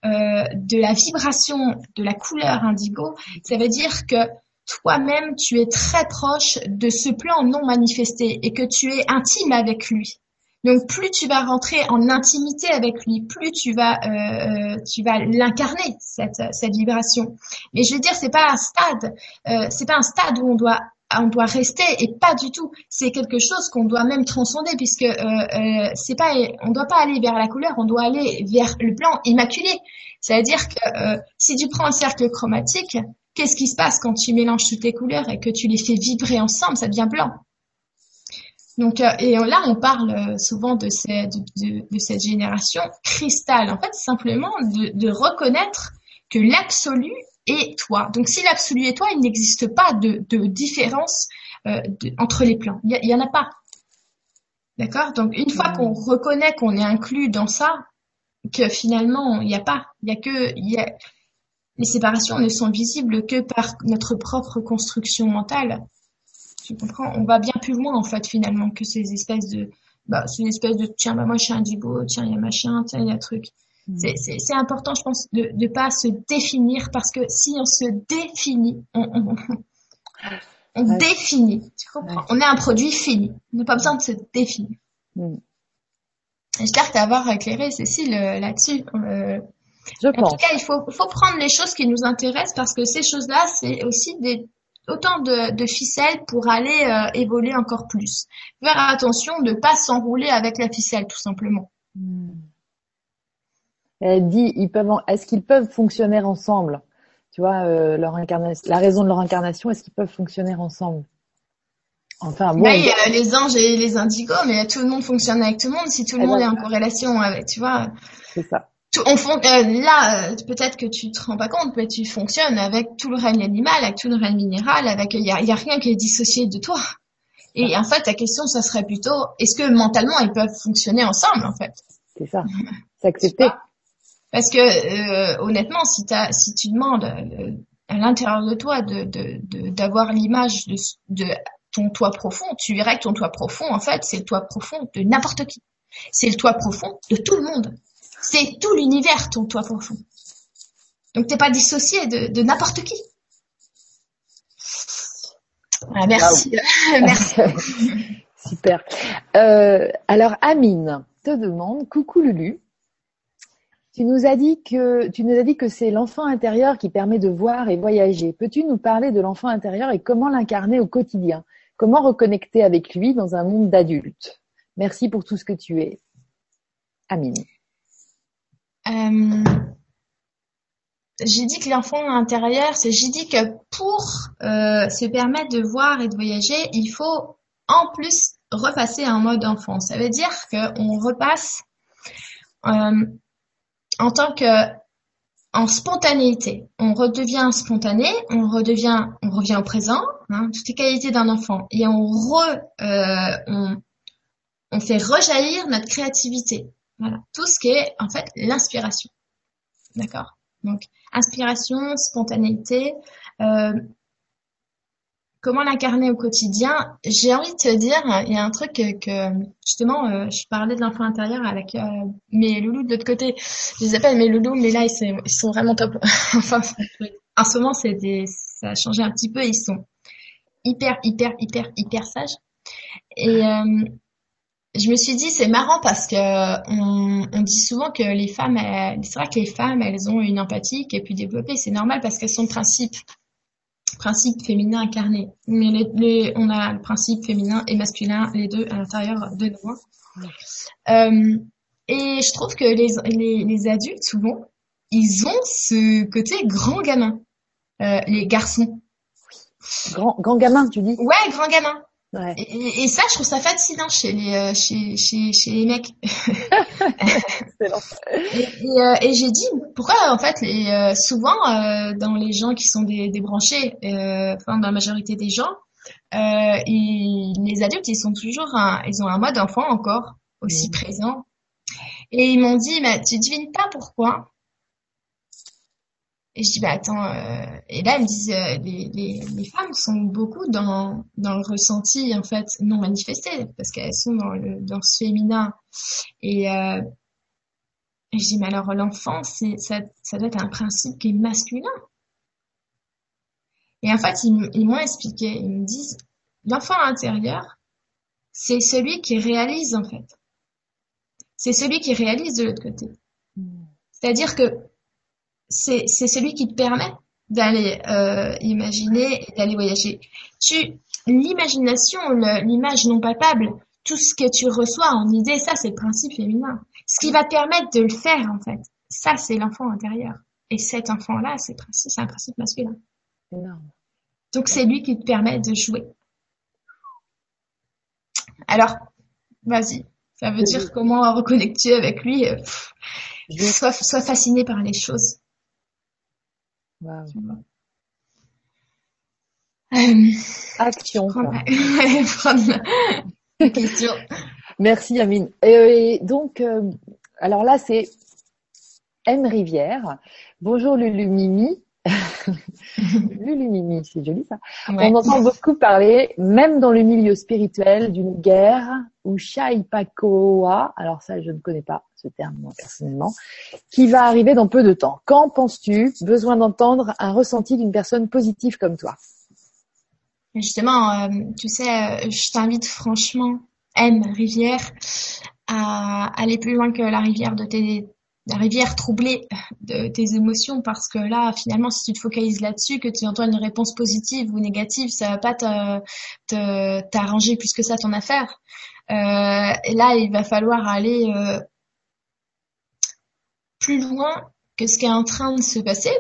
euh, de la vibration de la couleur indigo, ça veut dire que toi-même, tu es très proche de ce plan non manifesté et que tu es intime avec lui. Donc plus tu vas rentrer en intimité avec lui, plus tu vas euh, tu vas l'incarner cette cette vibration. Mais je veux dire, c'est pas un stade, euh, c'est pas un stade où on doit on doit rester et pas du tout. C'est quelque chose qu'on doit même transcender puisque euh, euh, c'est pas, on doit pas aller vers la couleur, on doit aller vers le plan immaculé. C'est-à-dire que euh, si tu prends un cercle chromatique, qu'est-ce qui se passe quand tu mélanges toutes les couleurs et que tu les fais vibrer ensemble, ça devient blanc. Donc et là on parle souvent de, ces, de, de, cette génération cristal. En fait, simplement de, de reconnaître que l'absolu et toi. Donc si l'absolu et toi, il n'existe pas de, de différence euh, entre les plans. Il y, en a pas. D'accord? Donc une fois qu'on reconnaît qu'on est inclus dans ça, que finalement il n'y a pas, il y a que y a, les séparations ne sont visibles que par notre propre construction mentale. Tu comprends On va bien plus loin en fait finalement que ces espèces de bah ces espèces de tiens bah moi je suis un dibo, tiens il y a machin, tiens il y a truc. Mm. C'est important, je pense, de ne pas se définir parce que si on se définit, on, on, on définit. Tu comprends On est un produit fini. On n'a pas besoin de se définir. Mm. J'espère t'avoir éclairé, Cécile, euh, là-dessus. Euh, je en tout cas, il faut, faut prendre les choses qui nous intéressent parce que ces choses-là, c'est aussi des autant de, de, ficelles pour aller euh, évoluer encore plus. Faire attention de ne pas s'enrouler avec la ficelle, tout simplement. Mm. Elle dit, ils peuvent, est-ce qu'ils peuvent fonctionner ensemble? Tu vois, euh, leur incarnation, la raison de leur incarnation, est-ce qu'ils peuvent fonctionner ensemble? Enfin bon. il y a les anges et les indigos, mais tout le monde fonctionne avec tout le monde si tout le eh monde ben, est en corrélation avec, tu vois. C'est ça. On euh, là, euh, peut-être que tu te rends pas compte, mais tu fonctionnes avec tout le règne animal, avec tout le règne minéral, avec il y a, y a rien qui est dissocié de toi. Et en fait, ta question, ça serait plutôt, est-ce que mentalement ils peuvent fonctionner ensemble, en fait? C'est ça. C'est accepter. Parce que euh, honnêtement, si, as, si tu demandes euh, à l'intérieur de toi d'avoir de, l'image de, de ton toit profond, tu verrais que ton toit profond, en fait, c'est le toit profond de n'importe qui. C'est le toit profond de tout le monde. C'est tout l'univers, ton toit profond. Donc t'es pas dissocié de, de n'importe qui. merci. merci. Super. Euh, alors Amine te demande, coucou Lulu, tu nous as dit que tu nous as dit que c'est l'enfant intérieur qui permet de voir et voyager. Peux-tu nous parler de l'enfant intérieur et comment l'incarner au quotidien? Comment reconnecter avec lui dans un monde d'adultes Merci pour tout ce que tu es. Amine. Euh, j'ai dit que l'enfant intérieur, c'est j'ai dit que pour euh, se permettre de voir et de voyager, il faut en plus repasser en mode enfant. Ça veut dire qu'on repasse euh, en tant que en spontanéité. On redevient spontané, on redevient, on revient au présent, hein, toutes les qualités d'un enfant, et on re, on fait rejaillir notre créativité. Voilà, tout ce qui est en fait l'inspiration. D'accord? Donc inspiration, spontanéité, euh, comment l'incarner au quotidien? J'ai envie de te dire, il y a un truc que, justement, euh, je parlais de l'enfant intérieur avec euh, mes loulous de l'autre côté. Je les appelle mes loulous, mais là ils sont, vraiment top. enfin, en ce moment, des, ça a changé un petit peu. Ils sont hyper, hyper, hyper, hyper sages. Et euh, je me suis dit, c'est marrant parce que on, on, dit souvent que les femmes, c'est vrai que les femmes, elles ont une empathie qui est plus développée. C'est normal parce qu'elles sont de principe principe féminin incarné. Mais les, on a le principe féminin et masculin, les deux à l'intérieur de nous. Euh, et je trouve que les, les, les, adultes, souvent, ils ont ce côté grand gamin. Euh, les garçons. Grand, grand gamin, tu dis? Ouais, grand gamin. Et, et, ça, je trouve ça fascinant chez les euh, chez, chez, chez les mecs. et, euh, et j'ai dit pourquoi en fait les, euh, souvent dans les gens qui sont des, débranchés, enfin dans la majorité des gens, euh, les adultes, ils sont toujours, un, ils ont un mode enfant encore aussi présent. Et ils m'ont dit, mais tu devines pas pourquoi Et je dis, bah attends. Euh, et là, ils me disent, euh, les, les, les, femmes sont beaucoup dans dans le ressenti en fait non manifesté parce qu'elles sont dans le dans ce féminin. Et euh, et je dis, mais alors l'enfant, c'est ça, ça doit être un principe qui est masculin. Et en fait, ils, m'ont expliqué, ils me disent, l'enfant intérieur, c'est celui qui réalise en fait. C'est celui qui réalise de l'autre côté. C'est-à-dire que c'est celui qui te permet d'aller euh, imaginer et d'aller voyager. Tu l'imagination, l'image non palpable, tout ce que tu reçois en idée, ça c'est le principe féminin. Ce qui va te permettre de le faire, en fait, ça, c'est l'enfant intérieur. Et cet enfant-là, c'est un principe masculin. Énorme. Donc, c'est lui qui te permet de jouer. Alors, vas-y. Ça veut dire comment reconnecter avec lui. Euh, sois, fasciné par les choses. Wow. Euh, Action. question. Merci Amine. Et donc, euh, alors là, c'est M Rivière. Bonjour Lulu Mimi. Lulu Mimi, c'est joli ça. On entend beaucoup parler, même dans le milieu spirituel, d'une guerre ou Shaipakoa, alors ça je ne connais pas ce terme moi personnellement, qui va arriver dans peu de temps. Qu'en penses-tu? Besoin d'entendre un ressenti d'une personne positive comme toi Justement, euh, tu sais, euh, je t'invite franchement M rivière à aller plus loin que la rivière de tes la rivière troublée de tes émotions parce que là finalement si tu te focalises là-dessus que tu entends une réponse positive ou négative ça va pas t'arranger plus que ça ton affaire euh, là il va falloir aller euh, plus loin que ce qui est en train de se passer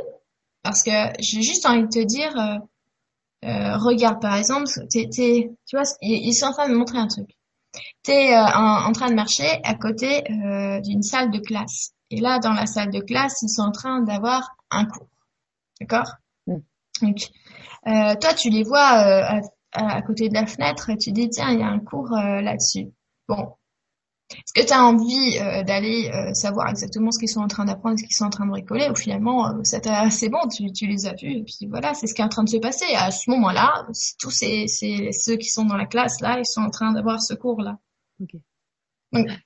parce que j'ai juste envie de te dire euh, regarde par exemple tu vois ils sont en train de me montrer un truc tu es euh, en, train de marcher à côté euh, d'une salle de classe. Et là, dans la salle de classe, ils sont en train d'avoir un cours. D'accord mm. Donc, euh, toi, tu les vois à, côté de la fenêtre et tu dis, tiens, il y a un cours là-dessus. Bon. Est-ce que tu as envie d'aller savoir exactement ce qu'ils sont en train d'apprendre, ce qu'ils sont en train de bricoler ou finalement, c'est bon, tu, tu les as vus et puis voilà, c'est ce qui est en train de se passer. À ce moment-là, tous ces, ceux qui sont dans la classe là, ils sont en train d'avoir ce cours-là. Donc,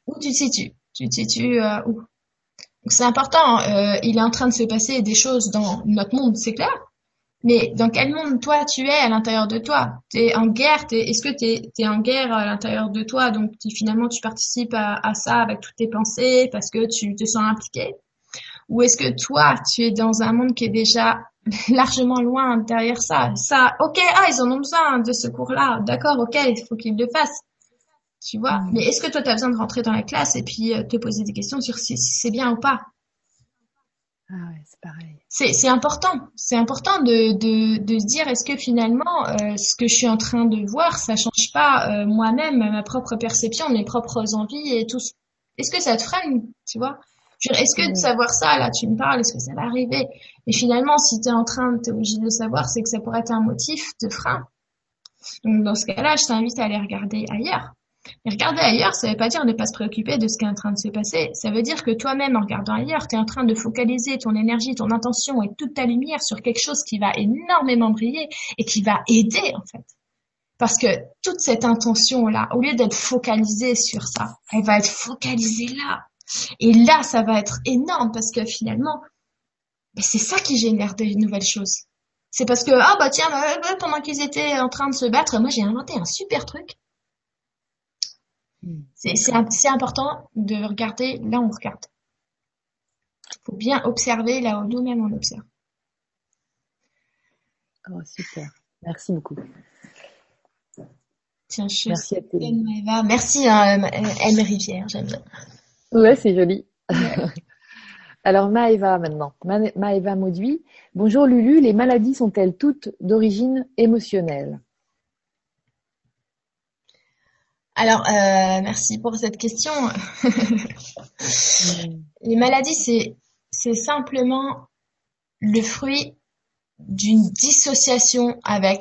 où tu te situes? Tu te situes euh, où c'est important. Euh, il est en train de se passer des choses dans notre monde, c'est clair. Mais dans quel monde toi tu es à l'intérieur de toi? Tu es en guerre Est-ce que tu es, en guerre à l'intérieur de toi? Donc finalement tu participes à, ça avec toutes tes pensées parce que tu te sens impliqué? Ou est-ce que toi tu es dans un monde qui est déjà largement loin derrière ça? Ça, ok, ah ils en ont besoin de ce cours-là, d'accord, ok, il faut qu'ils le fassent tu vois. Mm. Mais est-ce que toi, tu as besoin de rentrer dans la classe et puis euh, te poser des questions sur si, c'est bien ou pas? Ah ouais, c'est pareil. C'est important. C'est important de, de, de se dire est-ce que finalement, euh, ce que je suis en train de voir, ça change pas euh, moi-même, ma propre perception, mes propres envies et tout. Est-ce que ça te freine, tu vois? Est-ce que de mm. savoir ça, là, tu me parles, est-ce que ça va arriver? Et finalement, si tu es en train, tu es obligé de le savoir, c'est que ça pourrait être un motif de frein. Donc, dans ce cas-là, je t'invite à aller regarder ailleurs. Mais regarder ailleurs, ça ne veut pas dire ne pas se préoccuper de ce qui est en train de se passer. Ça veut dire que toi-même, en regardant ailleurs, tu es en train de focaliser ton énergie, ton intention et toute ta lumière sur quelque chose qui va énormément briller et qui va aider, en fait. Parce que toute cette intention-là, au lieu d'être focalisée sur ça, elle va être focalisée là. Et là, ça va être énorme parce que finalement, ben, c'est ça qui génère de nouvelles choses. C'est parce que, ah bah tiens, bah, bah, pendant qu'ils étaient en train de se battre, moi j'ai inventé un super truc c'est important de regarder là où on regarde. Il faut bien observer là où nous-mêmes on observe. Oh, super. Merci beaucoup. Tiens, je Merci à toi. Merci hein, M. Rivière, j'aime bien. Ouais, c'est joli. Alors Maëva maintenant. Maëva Mauduit. Bonjour Lulu, les maladies sont-elles toutes d'origine émotionnelle? Alors, euh, merci pour cette question. Les maladies, c'est, c'est simplement le fruit d'une dissociation avec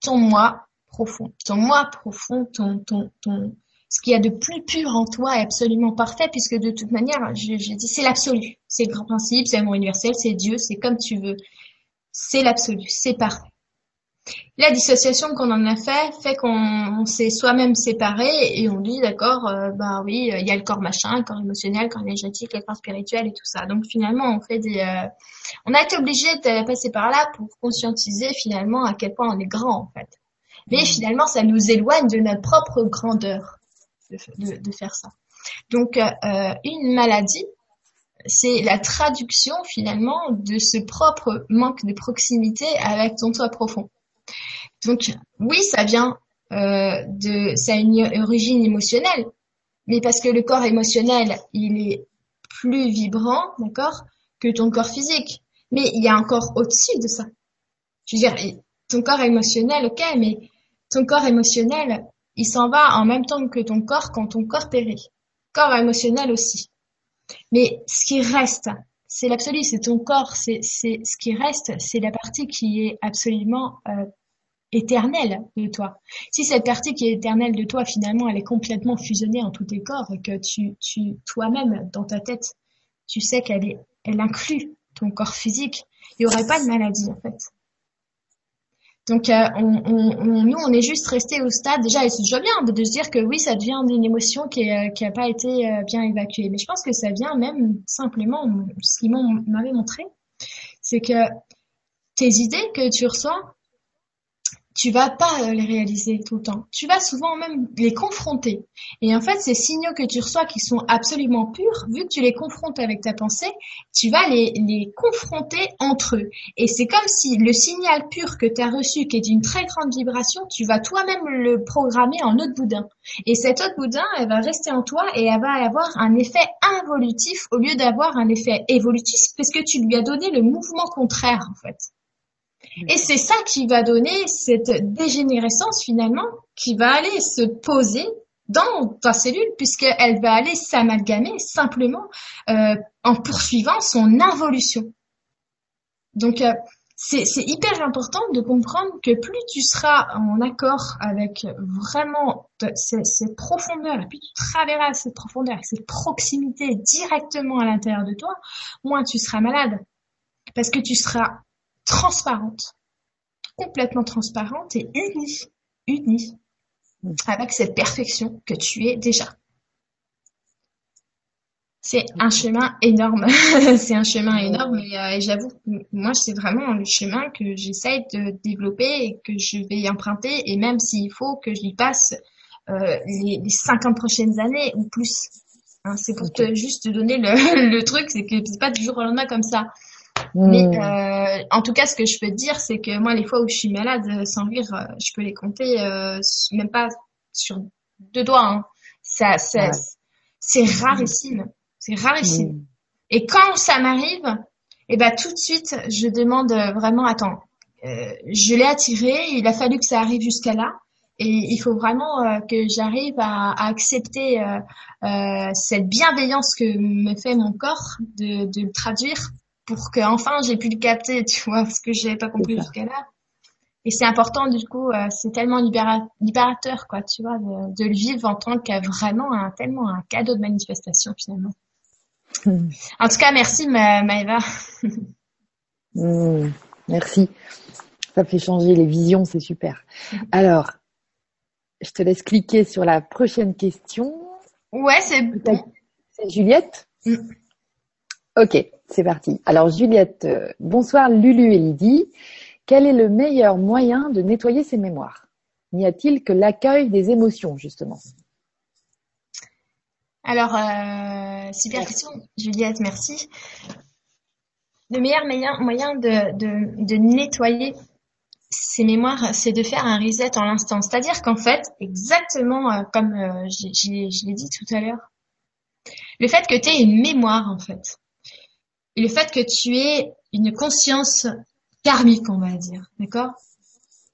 ton moi profond, ton moi profond, ton, ton, ton, ce qu'il y a de plus pur en toi est absolument parfait, puisque de toute manière, j'ai dit, c'est l'absolu, c'est le grand principe, c'est l'amour universel, c'est Dieu, c'est comme tu veux, c'est l'absolu, c'est parfait. La dissociation qu'on en a fait fait qu'on s'est soi-même séparé et on dit d'accord, euh, bah oui, il y a le corps machin, le corps émotionnel, le corps énergétique, le corps spirituel et tout ça. Donc finalement, on fait des, euh, on a été obligé de passer par là pour conscientiser finalement à quel point on est grand en fait. Mais mmh. finalement, ça nous éloigne de notre propre grandeur de, de, faire ça. Donc euh, une maladie, c'est la traduction finalement de ce propre manque de proximité avec ton toi profond. Donc oui, ça vient euh, de, ça a une origine émotionnelle, mais parce que le corps émotionnel, il est plus vibrant, d'accord, que ton corps physique. Mais il y a un corps au-dessus de ça. Je veux dire, ton corps émotionnel, ok, mais ton corps émotionnel, il s'en va en même temps que ton corps quand ton corps périt. Corps émotionnel aussi. Mais ce qui reste, c'est l'absolu, c'est ton corps, c'est ce qui reste, c'est la partie qui est absolument euh, éternelle de toi. Si cette partie qui est éternelle de toi, finalement, elle est complètement fusionnée en tous tes corps et que tu, tu toi-même, dans ta tête, tu sais qu'elle est, elle inclut ton corps physique, il n'y aurait pas de maladie, en fait. Donc, euh, on, nous, on est juste resté au stade, déjà, et c'est déjà bien de, se dire que oui, ça devient une émotion qui n'a a pas été euh, bien évacuée. Mais je pense que ça vient même simplement, ce qu'ils m'avait montré, c'est que tes idées que tu reçois, tu vas pas euh, les réaliser tout le temps. Tu vas souvent même les confronter. Et en fait, ces signaux que tu reçois qui sont absolument purs, vu que tu les confrontes avec ta pensée, tu vas les, les confronter entre eux. Et c'est comme si le signal pur que tu as reçu, qui est d'une très grande vibration, tu vas toi-même le programmer en autre boudin. Et cet autre boudin, elle va rester en toi et elle va avoir un effet involutif au lieu d'avoir un effet évolutif parce que tu lui as donné le mouvement contraire, en fait. Et c'est ça qui va donner cette dégénérescence finalement qui va aller se poser dans ta cellule puisqu'elle va aller s'amalgamer simplement euh, en poursuivant son involution. Donc euh, c'est hyper important de comprendre que plus tu seras en accord avec vraiment cette, profondeur, plus tu travailleras cette profondeur, cette proximité directement à l'intérieur de toi, moins tu seras malade. Parce que tu seras transparente, complètement transparente et unie, unie avec cette perfection que tu es déjà. C'est un chemin énorme, c'est un chemin énorme euh, et, j'avoue, moi c'est vraiment le chemin que j'essaye de développer et que je vais emprunter et même s'il faut que j'y passe euh, les, les 50 prochaines années ou plus. Hein, c'est pour te, juste te donner le, le truc, c'est que c'est pas du jour au lendemain comme ça. Mais hmm. euh, en tout cas, ce que je peux te dire, c'est que moi, les fois où je suis malade, euh, sans rire, euh, je peux les compter, euh, même pas sur deux doigts. Hein. Ça, ça c'est rarissime, c'est rarissime. Hmm. Et quand ça m'arrive, et eh ben tout de suite, je demande vraiment, attends, euh, je l'ai attiré, il a fallu que ça arrive jusqu'à là. Et il faut vraiment que j'arrive à, à accepter euh, cette bienveillance que me fait mon corps, de, de le traduire pour que enfin j'ai pu le capter, tu vois, parce que j'avais pas compris jusqu'à là. Et c'est important du coup, euh, c'est tellement libérateur, quoi, tu vois, de, le vivre en tant que vraiment un tellement un cadeau de manifestation finalement. Hmm. En tout cas, merci Ma Maëva. Hmm. merci. Ça fait changer les visions, c'est super. Alors, je te laisse cliquer sur la prochaine question. Ouais, c'est. C'est Juliette? Hmm. Ok, c'est parti. Alors Juliette, euh, bonsoir Lulu et Lydie. Quel est le meilleur moyen de nettoyer ses mémoires? N'y a-t-il que l'accueil des émotions, justement? Alors, euh, super question, Juliette, merci. Le meilleur moyen de, de nettoyer ses mémoires, c'est de faire un reset en l'instant. C'est-à-dire qu'en fait, exactement euh, comme je l'ai dit tout à l'heure, le fait que tu aies une mémoire, en fait, le fait que tu aies une conscience karmique, on va dire, d'accord?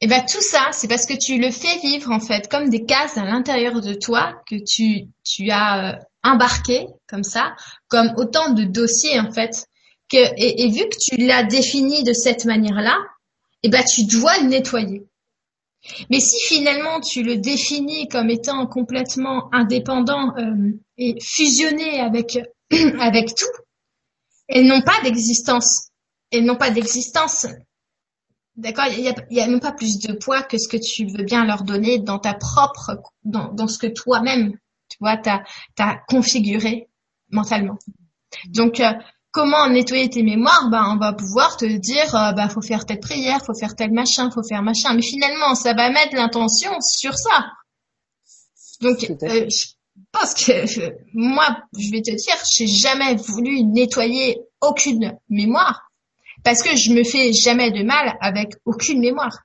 Et eh ben tout ça, c'est parce que tu le fais vivre en fait comme des cases à l'intérieur de toi que tu tu as euh, embarqué comme ça, comme autant de dossiers en fait. Que et, vu que tu l'as défini de cette manière-là, et eh ben tu dois le nettoyer. Mais si finalement tu le définis comme étant complètement indépendant euh, et fusionné avec avec tout, et non pas d'existence, et non pas d'existence, d'accord, il y a, il y a même pas plus de poids que ce que tu veux bien leur donner dans ta propre, dans, dans ce que toi-même, tu vois, t'as as configuré mentalement. Donc euh, comment nettoyer tes mémoires? Ben, on va pouvoir te dire, euh, bah, faut faire telle prière, faut faire tel machin, faut faire machin. Mais finalement, ça va mettre l'intention sur ça. Donc, euh, je pense que moi, je vais te dire, j'ai jamais voulu nettoyer aucune mémoire parce que je me fais jamais de mal avec aucune mémoire.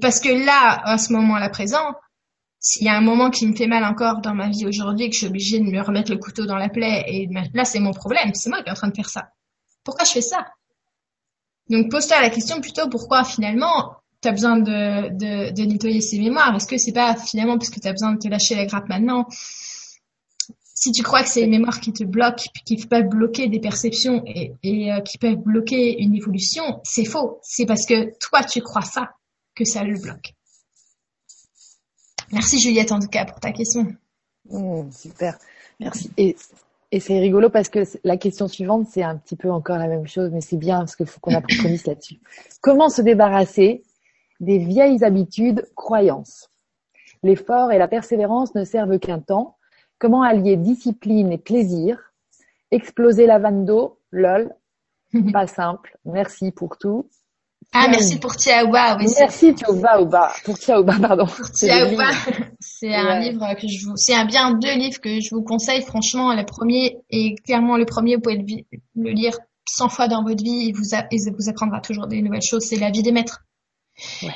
Parce que là, à ce moment-là présent, s'il y a un moment qui me fait mal encore dans ma vie aujourd'hui, que je suis obligée de me remettre le couteau dans la plaie, et là c'est mon problème, c'est moi qui est en train de faire ça. Pourquoi je fais ça? Donc pose-toi la question plutôt pourquoi finalement tu as besoin de, de, nettoyer ces mémoires. Est-ce que c'est pas finalement parce que tu as besoin de te lâcher la grappe maintenant si tu crois que c'est les mémoires qui te bloquent, qui peuvent bloquer des perceptions et, et euh, qui peuvent bloquer une évolution, c'est faux. C'est parce que toi, tu crois ça que ça le bloque. Merci Juliette en tout cas pour ta question. Mmh, super, merci. Et, et c'est rigolo parce que la question suivante, c'est un petit peu encore la même chose, mais c'est bien parce qu'il faut qu'on approfondisse là-dessus. Comment se débarrasser des vieilles habitudes, croyances L'effort et la persévérance ne servent qu'un temps. Comment allier discipline et plaisir? Exploser la vanne d'eau, lol, pas simple. Merci pour tout. Ah, merci pour Tiaoba. Oui, merci Tiaoba, pour Tiaoba, pardon. Pour Tiaoba, c'est un livre que je vous, c'est un bien deux livres que je vous conseille. Franchement, le premier est clairement le premier, vous pouvez le, lire 100 fois dans votre vie et vous, vous apprendra toujours des nouvelles choses. C'est La vie des maîtres. Ouais.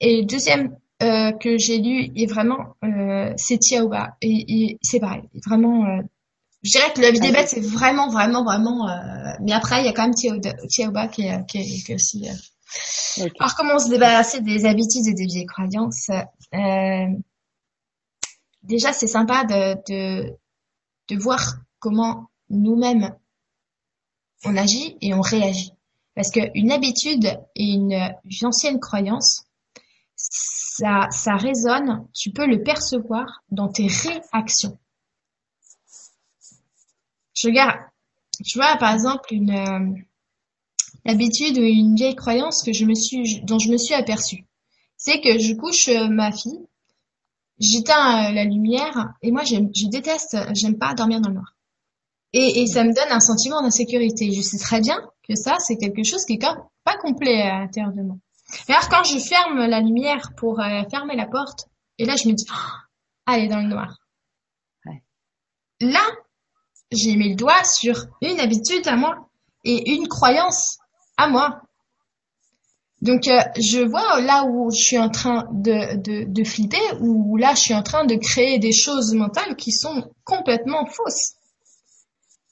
Et le deuxième euh, que j'ai lu est vraiment, euh, c'est Tiaoba et, et c'est pareil, vraiment. Euh, je dirais que la vie des bêtes, c'est vraiment, vraiment, vraiment. Euh, mais après, il y a quand même Tiaoba qui est, qui est, qui est aussi alors, comment se débarrasser des habitudes et des vieilles croyances euh, Déjà, c'est sympa de, de, de voir comment nous-mêmes on agit et on réagit. Parce qu'une habitude et une, ancienne croyance, ça, ça résonne, tu peux le percevoir dans tes réactions. Je regarde, tu vois, par exemple, une, l'habitude ou une vieille croyance que je me suis, dont je me suis aperçue. C'est que je couche euh, ma fille, j'éteins euh, la lumière et moi je déteste, j'aime pas dormir dans le noir. Et ça me donne un sentiment d'insécurité. Je sais très bien que ça, c'est quelque chose qui est pas complet à l'intérieur de moi. alors quand je ferme la lumière pour euh, fermer la porte, et là je me dis, ah, elle est dans le noir. Ouais. Là, j'ai mis le doigt sur une habitude à moi et une croyance à moi. Donc euh, je vois là où je suis en train de, de, de flipper, où là je suis en train de créer des choses mentales qui sont complètement fausses.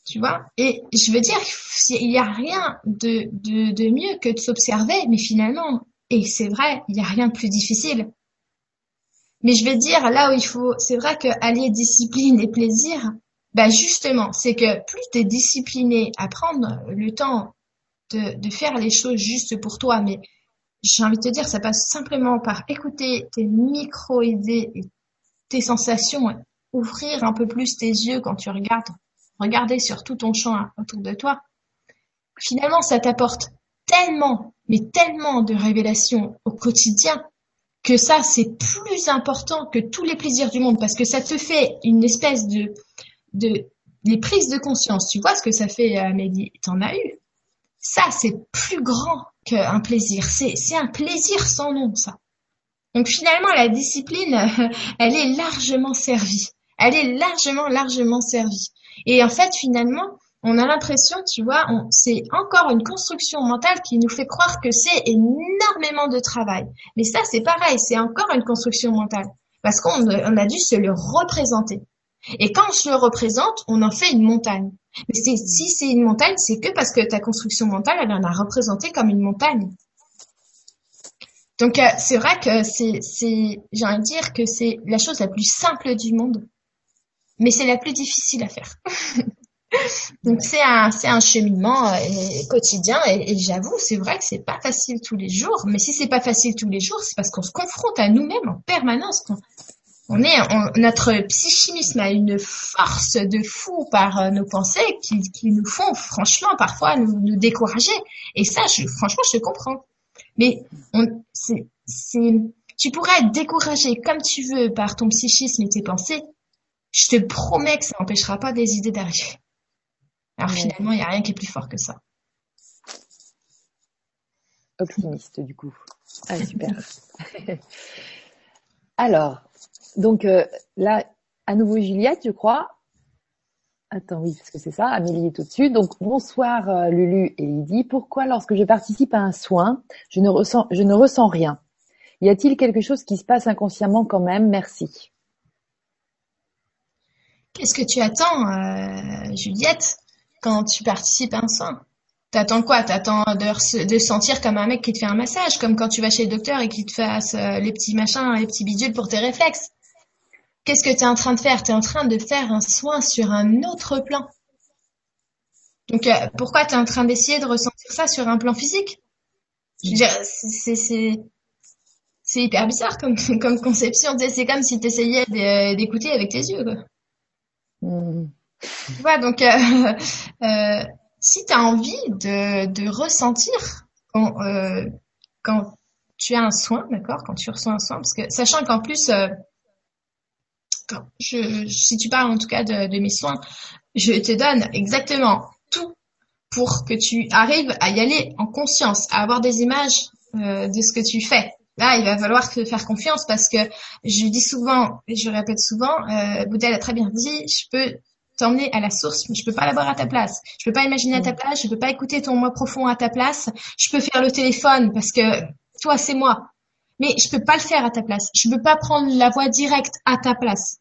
Tu vois Et je veux dire, il n'y a rien de, mieux que de s'observer, mais finalement, et c'est vrai, il n'y a rien de plus difficile. Mais je vais dire, là où il faut, c'est vrai que allier discipline et plaisir, ben justement, c'est que plus tu es discipliné à prendre le temps de, de faire les choses juste pour toi, mais j'ai envie de te dire, ça passe simplement par écouter tes micro-idées et tes sensations, ouvrir un peu plus tes yeux quand tu regardes, regarder sur tout ton champ autour de toi. Finalement, ça t'apporte tellement, mais tellement de révélations au quotidien que ça, c'est plus important que tous les plaisirs du monde parce que ça te fait une espèce de, de, les prises de conscience. Tu vois ce que ça fait, Amélie? T'en as eu. Ça, c'est plus grand qu'un plaisir. C'est un plaisir sans nom, ça. Donc finalement, la discipline, elle est largement servie. Elle est largement, largement servie. Et en fait, finalement, on a l'impression, tu vois, c'est encore une construction mentale qui nous fait croire que c'est énormément de travail. Mais ça, c'est pareil, c'est encore une construction mentale. Parce qu'on on a dû se le représenter. Et quand on se le représente, on en fait une montagne. Mais si c'est une montagne, c'est que parce que ta construction mentale, elle en a représenté comme une montagne. Donc euh, c'est vrai que c'est, j'ai envie de dire que c'est la chose la plus simple du monde, mais c'est la plus difficile à faire. Donc c'est un c'est un cheminement euh, quotidien et, j'avoue c'est vrai que c'est pas facile tous les jours mais si c'est pas facile tous les jours c'est parce qu'on se confronte à nous-mêmes en permanence on, est notre psychimisme a une force de fou par euh, nos pensées qui, qui nous font franchement parfois nous, nous décourager et ça je, franchement je comprends mais on c'est c'est tu pourrais être découragé comme tu veux par ton psychisme et tes pensées je te promets que ça n'empêchera pas des idées d'arriver alors finalement, il n'y a rien qui est plus fort que ça. Optimiste, du coup. Ah, super. Alors, donc euh, là, à nouveau Juliette, je crois. Attends, oui, parce que c'est ça, Amélie est au-dessus. Donc, bonsoir euh, Lulu et Lydie. Pourquoi lorsque je participe à un soin, je ne ressens, je ne ressens rien? Y a-t-il quelque chose qui se passe inconsciemment quand même? Merci. Qu'est-ce que tu attends, euh, Juliette quand tu participes à un soin. T'attends quoi? T'attends de, de sentir comme un mec qui te fait un massage, comme quand tu vas chez le docteur et qu'il te fasse euh, les petits machins, les petits bidules pour tes réflexes? Qu'est-ce que tu es en train de faire? Tu es en train de faire un soin sur un autre plan. Donc euh, pourquoi tu es en train d'essayer de ressentir ça sur un plan physique? C'est c'est hyper bizarre comme, comme conception. C'est comme si tu essayais d'écouter avec tes yeux. Quoi. Mmh. Tu vois, donc, euh, euh, si tu as envie de, de ressentir quand, euh, quand tu as un soin, d'accord, quand tu reçois un soin, parce que sachant qu'en plus, quand je, si tu parles en tout cas de, de mes soins, je te donne exactement tout pour que tu arrives à y aller en conscience, à avoir des images de ce que tu fais. Là, il va falloir te faire confiance parce que je dis souvent, et je répète souvent, euh, Boudel a très bien dit, je peux t'emmener à la source, mais je peux pas l'avoir à ta place. Je peux pas imaginer à ta place, je peux pas écouter ton moi profond à ta place. Je peux faire le téléphone parce que toi, c'est moi. Mais je peux pas le faire à ta place. Je peux pas prendre la voix directe à ta place.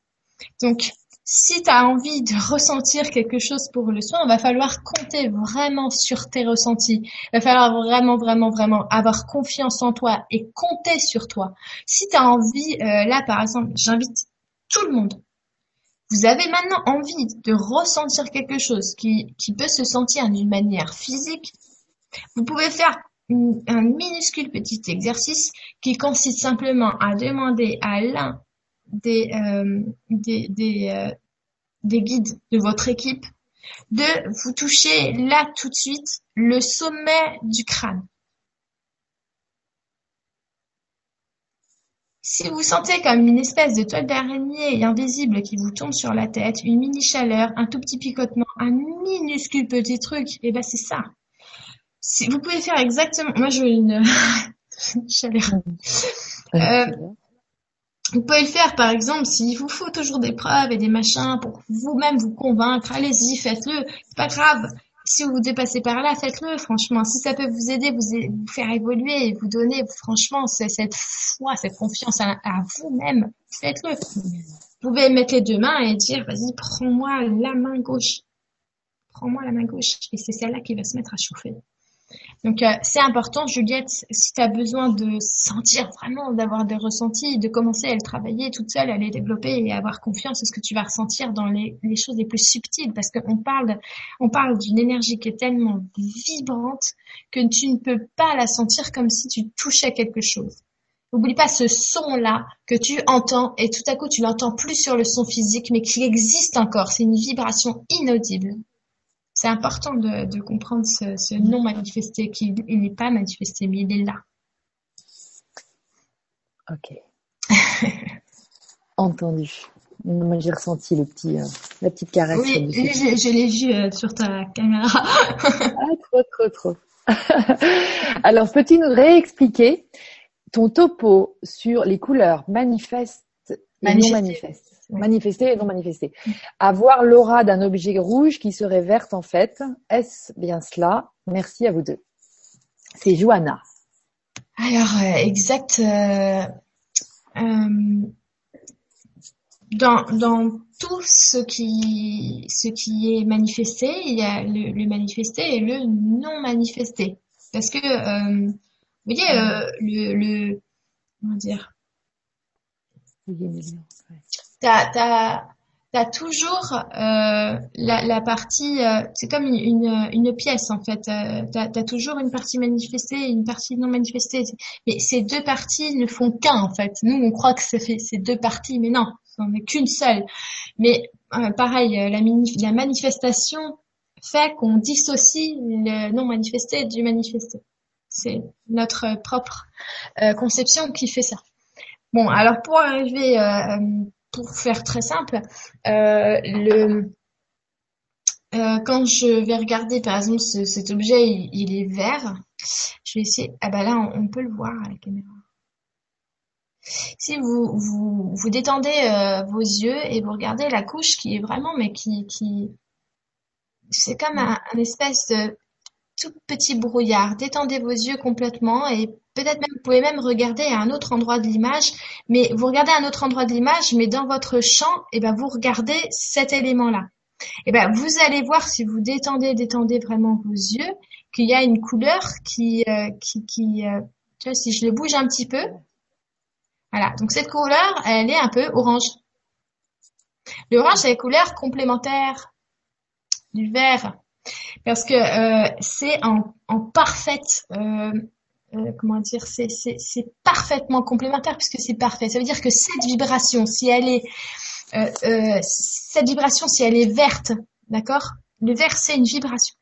Donc, si tu as envie de ressentir quelque chose pour le soin, il va falloir compter vraiment sur tes ressentis. Il va falloir vraiment, vraiment, vraiment avoir confiance en toi et compter sur toi. Si tu as envie, euh, là par exemple, j'invite tout le monde vous avez maintenant envie de ressentir quelque chose qui, qui peut se sentir d'une manière physique, vous pouvez faire un minuscule petit exercice qui consiste simplement à demander à l'un des, euh, des, des, euh, des guides de votre équipe de vous toucher là tout de suite le sommet du crâne. Si vous sentez comme une espèce de toile d'araignée invisible qui vous tombe sur la tête, une mini chaleur, un tout petit picotement, un minuscule petit truc, et eh ben c'est ça. Si vous pouvez faire exactement, moi je veux une chaleur. Euh, vous pouvez le faire par exemple s'il vous faut toujours des preuves et des machins pour vous-même vous convaincre, allez-y, faites-le, c'est pas grave si vous dépassez par là, faites-le, franchement. Si ça peut vous aider, vous, faire évoluer et vous donner, franchement, cette foi, cette confiance à, vous-même, faites-le. Vous pouvez mettre les deux mains et dire, vas-y, prends-moi la main gauche. Prends-moi la main gauche. Et c'est celle-là qui va se mettre à chauffer. Donc euh, c'est important, Juliette, si tu as besoin de sentir vraiment, d'avoir des ressentis, de commencer à le travailler toute seule, à les développer et avoir confiance en ce que tu vas ressentir dans les, choses les plus subtiles, parce qu'on parle, on parle d'une énergie qui est tellement vibrante que tu ne peux pas la sentir comme si tu touchais quelque chose. N'oublie pas ce son-là que tu entends et tout à coup tu l'entends plus sur le son physique mais qui existe encore. C'est une vibration inaudible c'est important de, comprendre ce, non manifesté, qu'il n'est pas manifesté, mais il est là. Ok. Entendu. Moi, j'ai ressenti le petit, euh, la petite caresse. Oui, je, l'ai vu euh, sur ta caméra. ah, trop, trop, trop. Alors, peux-tu nous réexpliquer ton topo sur les couleurs manifestes et non manifestes? Manifester et non manifester. Avoir l'aura d'un objet rouge qui serait verte en fait. Est-ce bien cela? Merci à vous deux. C'est Johanna. Alors, euh, exact. Euh, euh, dans, dans tout ce qui, ce qui est manifesté, il y a le, le manifesté et le non manifesté. Parce que, vous voyez, le, le, comment dire, tu as toujours euh, la, la, partie, euh, c'est comme une, une, pièce en fait, euh, tu as, toujours une partie manifestée et une partie non manifestée. Mais ces deux parties ne font qu'un en fait. Nous, on croit que ça fait ces deux parties, mais non, c'en est qu'une seule. Mais euh, pareil, la, la manifestation fait qu'on dissocie le non manifesté du manifesté. C'est notre propre conception qui fait ça. Bon, alors pour arriver pour faire très simple, euh, le, euh, quand je vais regarder par exemple cet objet, il, est vert, je vais essayer. Ah bah là, on, peut le voir à la caméra. Si vous vous, vous détendez euh, vos yeux et vous regardez la couche qui est vraiment, mais qui, qui c'est comme un, un espèce de tout petit brouillard. Détendez vos yeux complètement et peut-être même, vous pouvez même regarder à un autre endroit de l'image, mais vous regardez à un autre endroit de l'image, mais dans votre champ, et eh ben, vous regardez cet élément-là. Et eh ben, vous allez voir si vous détendez, détendez vraiment vos yeux, qu'il y a une couleur qui, euh, qui, euh, tu vois, si je le bouge un petit peu, voilà. Donc cette couleur, elle est un peu orange. L'orange, c'est la couleur complémentaire du vert parce que euh, c'est en, en, parfaite euh, euh, comment dire c'est c'est parfaitement complémentaire puisque c'est parfait. Ça veut dire que cette vibration si elle est euh, euh, cette vibration si elle est verte d'accord? Le vert c'est une vibration.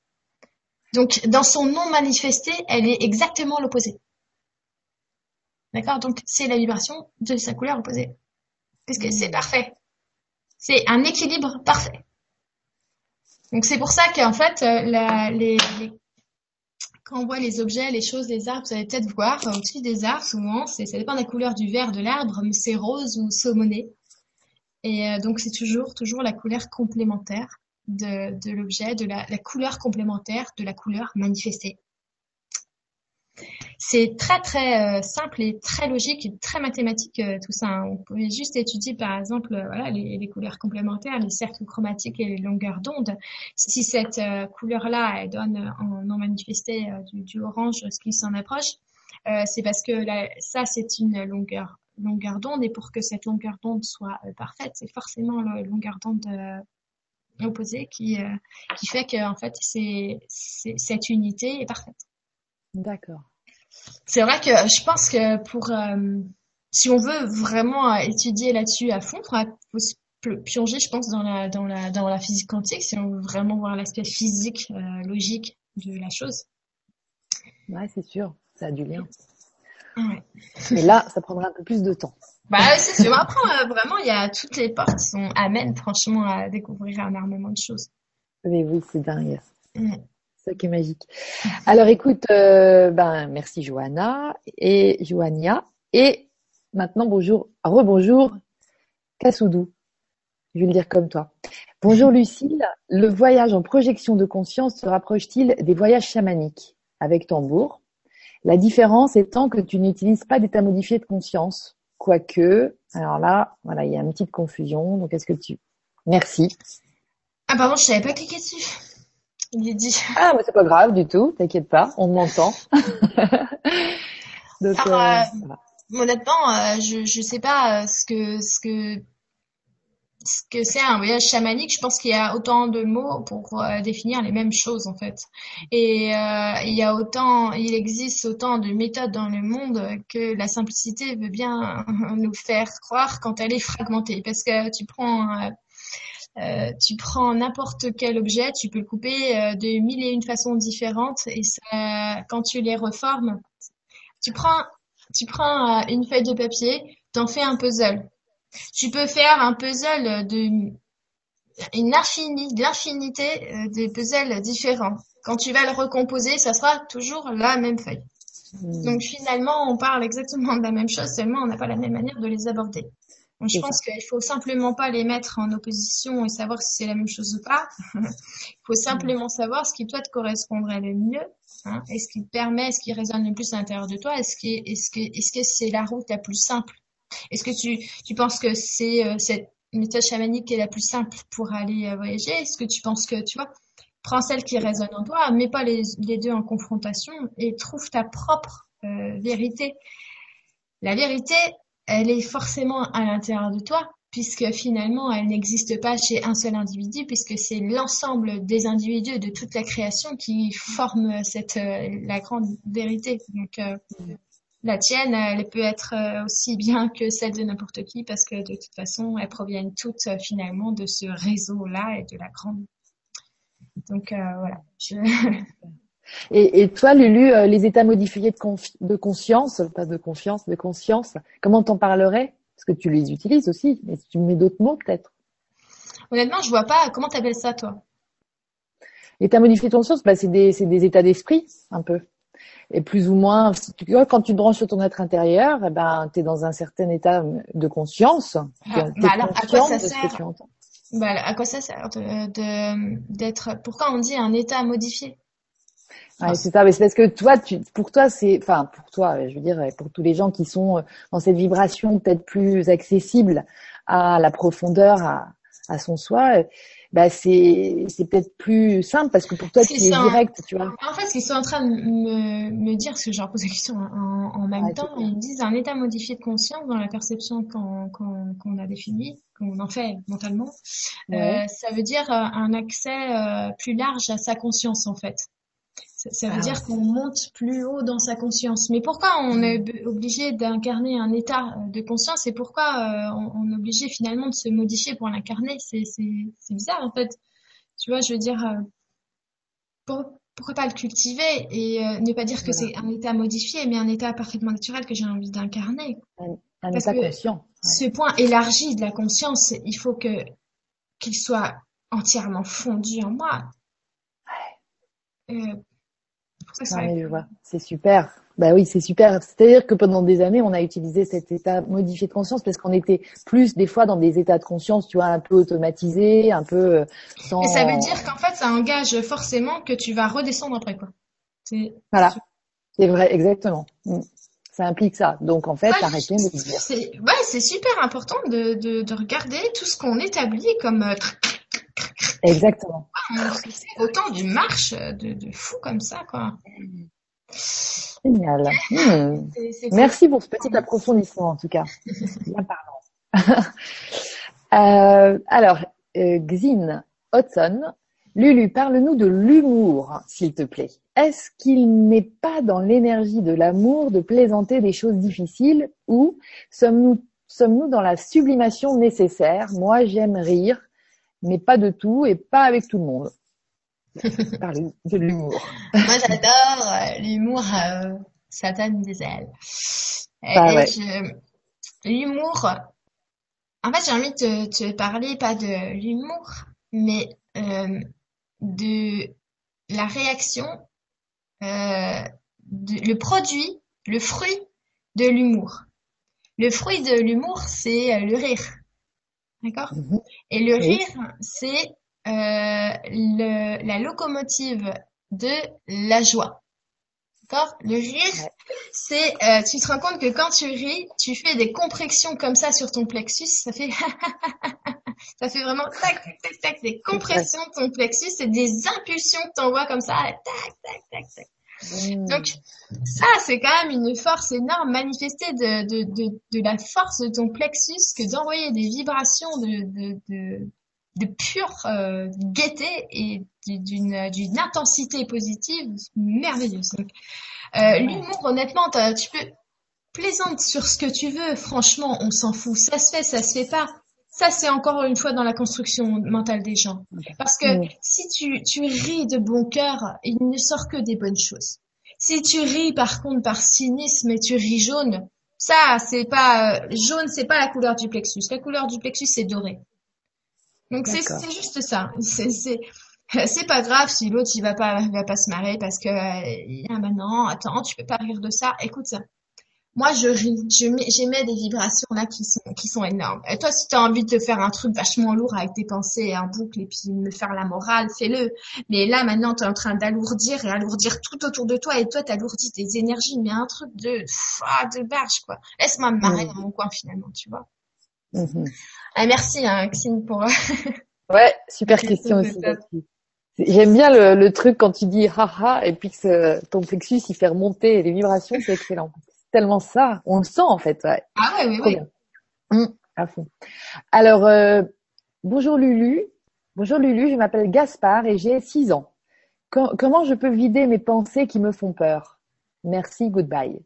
Donc dans son non manifesté elle est exactement l'opposé. D'accord? Donc c'est la vibration de sa couleur opposée. Puisque c'est parfait. C'est un équilibre parfait donc c'est pour ça qu'en fait, euh, la, les, quand on voit les objets, les choses, les arbres, vous allez peut-être voir au-dessus des arbres, souvent, ça dépend de la couleur du vert de l'arbre, mais c'est rose ou saumoné. Et euh, donc c'est toujours, toujours la couleur complémentaire de, l'objet, de la couleur complémentaire de la couleur manifestée. C'est très très euh, simple et très logique et très mathématique euh, tout ça. Hein. On pouvait juste étudier par exemple euh, les, couleurs complémentaires, les cercles chromatiques et les longueurs d'onde. Si cette couleur-là donne en non manifesté du, orange ce qui s'en approche, c'est parce que ça c'est une longueur longueur d'onde et pour que cette longueur d'onde soit parfaite, c'est forcément la longueur d'onde opposée qui qui fait que en fait cette unité est parfaite. D'accord. C'est vrai que je pense que pour euh, si on veut vraiment euh, étudier là-dessus à fond, il faut se plonger, je pense, dans la dans la dans la physique quantique si on veut vraiment voir l'aspect physique, euh, logique de la chose. Ouais, c'est sûr, ça a du lien. Ouais. Mais là, ça prendra un peu plus de temps. Bah c'est sûr. Après, vraiment, il y a toutes les portes qui sont amènent franchement à découvrir un armement de choses. Mais oui, c'est dingue ça qui est magique. Alors écoute, euh, ben merci Johanna et Joania. Et maintenant bonjour, rebonjour Kassoudou. Je vais le dire comme toi. Bonjour Lucille, le voyage en projection de conscience se rapproche-t-il des voyages chamaniques? Avec tambour La différence étant que tu n'utilises pas d'état modifié de conscience, quoique. Alors là, voilà, il y a une petite confusion. Donc est-ce que tu Merci. Ah pardon, je savais pas cliquer dessus. Il dit. Ah, mais c'est pas grave du tout, t'inquiète pas, on m'entend. Donc, euh, euh, honnêtement, euh, je je sais pas ce que ce que ce que c'est un voyage chamanique. Je pense qu'il y a autant de mots pour définir les mêmes choses en fait. Et il y a autant, il existe autant de méthodes dans le monde que la simplicité veut bien nous faire croire quand elle est fragmentée. Parce que tu prends euh, tu prends n'importe quel objet, tu peux le couper euh, de mille et une façons différentes et ça, quand tu les reformes, tu prends, tu prends euh, une feuille de papier, t'en fais un puzzle. Tu peux faire un puzzle de une infinie, l'infinité de puzzles différents. Quand tu vas le recomposer, ça sera toujours la même feuille. Hmm. Donc finalement, on parle exactement de la même chose, seulement on n'a pas la même manière de les aborder. Donc, je pense qu'il faut simplement pas les mettre en opposition et savoir si c'est la même chose ou pas. Il faut simplement savoir ce qui toi te correspondrait le mieux. Hein, est-ce qui te permet, est-ce qui résonne le plus à l'intérieur de toi Est-ce que est-ce que est-ce que c'est la route la plus simple Est-ce que tu tu penses que c'est euh, cette méthode chamanique qui est la plus simple pour aller euh, voyager? Est-ce que tu penses que tu vois prends celle qui résonne en toi, mets pas les, les deux en confrontation et trouve ta propre euh, vérité. La vérité, elle est forcément à l'intérieur de toi, puisque finalement elle n'existe pas chez un seul individu, puisque c'est l'ensemble des individus de toute la création qui forment cette euh, la grande vérité. Donc euh, la tienne, elle peut être euh, aussi bien que celle de n'importe qui, parce que de toute façon, elles proviennent toutes finalement de ce réseau-là et de la grande. Donc voilà. Je... Et, et, toi, Lulu, les états modifiés de, de conscience, pas de confiance, de conscience, comment t'en parlerais? Parce que tu les utilises aussi. Mais tu mets d'autres mots peut-être. Honnêtement, je vois pas. Comment t'appelles ça, toi? État modifié de conscience, bah, c'est des, des états d'esprit, un peu. Et plus ou moins, tu vois, quand tu te branches sur ton être intérieur, eh ben, tu es dans un certain état de conscience. Ah, bah alors, à quoi ça sert? bah, À quoi ça sert de, d'être... Pourquoi on dit un état modifié? Ouais, c'est ça, mais c'est parce que toi, tu, pour toi, c'est, enfin, pour toi, je veux dire, pour tous les gens qui sont euh, dans cette vibration peut-être plus accessible à la profondeur, à, à son soi, euh, bah c'est, c'est peut-être plus simple parce que pour toi, tu es direct, tu vois. En fait, ce qu'ils sont en train de me, me dire, parce que je leur pose la question en, en même temps, ils me disent un état modifié de conscience dans la perception qu'on, qu'on, qu'on a définie, qu'on en fait mentalement, euh, ça veut dire un accès euh, plus large à sa conscience, en fait. Ça veut ah dire qu'on monte plus haut dans sa conscience. Mais pourquoi on est obligé d'incarner un état de conscience et pourquoi euh, on, est obligé finalement de se modifier pour l'incarner? C'est bizarre en fait. Tu vois, je veux dire, euh, pourquoi pas le cultiver et euh, ne pas dire que c'est un état modifié, mais un état parfaitement naturel que j'ai envie d'incarner. Un, état conscient. Ce point élargi de la conscience, il faut que qu'il soit entièrement fondu en moi. Euh, c'est super. Bah oui, c'est super. C'est-à-dire que pendant des années, on a utilisé cet état modifié de conscience parce qu'on était plus des fois dans des états de conscience, tu vois, un peu automatisés, un peu euh, sans. Et ça veut dire qu'en fait, ça engage forcément que tu vas redescendre après quoi. Voilà. C'est vrai, exactement. Mm. Ça implique ça. Donc en fait, ouais, arrêtez de dire. Ouais, c'est super important de, de, de regarder tout ce qu'on établit comme euh, Exactement. autant d'une marche de, de, fou comme ça, quoi. Génial. Hmm. Merci pour ce petit approfondissement, en tout cas. Bien parlant. euh, alors, euh, Xin Hudson, Lulu, parle-nous de l'humour, s'il te plaît. Est-ce qu'il n'est pas dans l'énergie de l'amour de plaisanter des choses difficiles ou sommes-nous sommes-nous dans la sublimation nécessaire? Moi, j'aime rire mais pas de tout et pas avec tout le monde. Parler de l'humour. Moi, j'adore euh, l'humour euh, Satan des ailes. Bah l'humour, en fait, j'ai envie de te, parler pas de l'humour, mais euh, de la réaction, euh, de, le produit, le fruit de l'humour. Le fruit de l'humour, c'est le rire. D'accord mhm. Et le rire, c'est euh, la locomotive de la joie. D'accord? Le rire, c'est, euh, tu te rends compte que quand tu ris, tu fais des compressions comme ça sur ton plexus, ça fait, ça fait vraiment tac, tac, tac, tac, des compressions de ton plexus, c'est des impulsions que t'envoies comme ça, tac, tac, tac, tac. Mmh. Donc ça, c'est quand même une force énorme manifestée de, de, de, de, la force de ton plexus que d'envoyer des vibrations de, de, de, de pure euh, gaieté et d'une d'une intensité positive merveilleuse. Donc, euh, l'humour, honnêtement, tu peux plaisante sur ce que tu veux. Franchement, on s'en fout. Ça se fait, ça se fait pas. Ça, c'est encore une fois dans la construction mentale des gens. Parce que si tu, tu ris de bon cœur, il ne sort que des bonnes choses. Si tu ris par contre par cynisme et tu ris jaune, ça, c'est pas euh, jaune, c'est pas la couleur du plexus. La couleur du plexus, c'est doré. Donc c'est juste ça. C'est c'est pas grave si l'autre il va pas il va pas se marrer parce que euh, ah maintenant attends tu peux pas rire de ça. Écoute ça moi je ris, j'émets des vibrations là qui sont qui sont énormes. Et toi si tu as envie de te faire un truc vachement lourd avec tes pensées et un boucle et puis me faire la morale, fais-le. Mais là maintenant tu es en train d'alourdir et alourdir tout autour de toi et toi t'alourdis tes énergies mais un truc de ah, de barge quoi. Laisse-moi me marrer dans mon coin finalement, tu vois. Mm-hmm. Ah, merci hein, Xine pour Ouais, super question aussi. J'aime bien le, le, truc quand tu dis haha et puis que ton plexus il fait remonter les vibrations, c'est excellent tellement ça. On le sent en fait. Ouais. Ah ouais, oui, oui. Mm. À fond. Alors, euh, bonjour Lulu. Bonjour Lulu, je m'appelle Gaspard et j'ai 6 ans. comment je peux vider mes pensées qui me font peur? Merci, goodbye.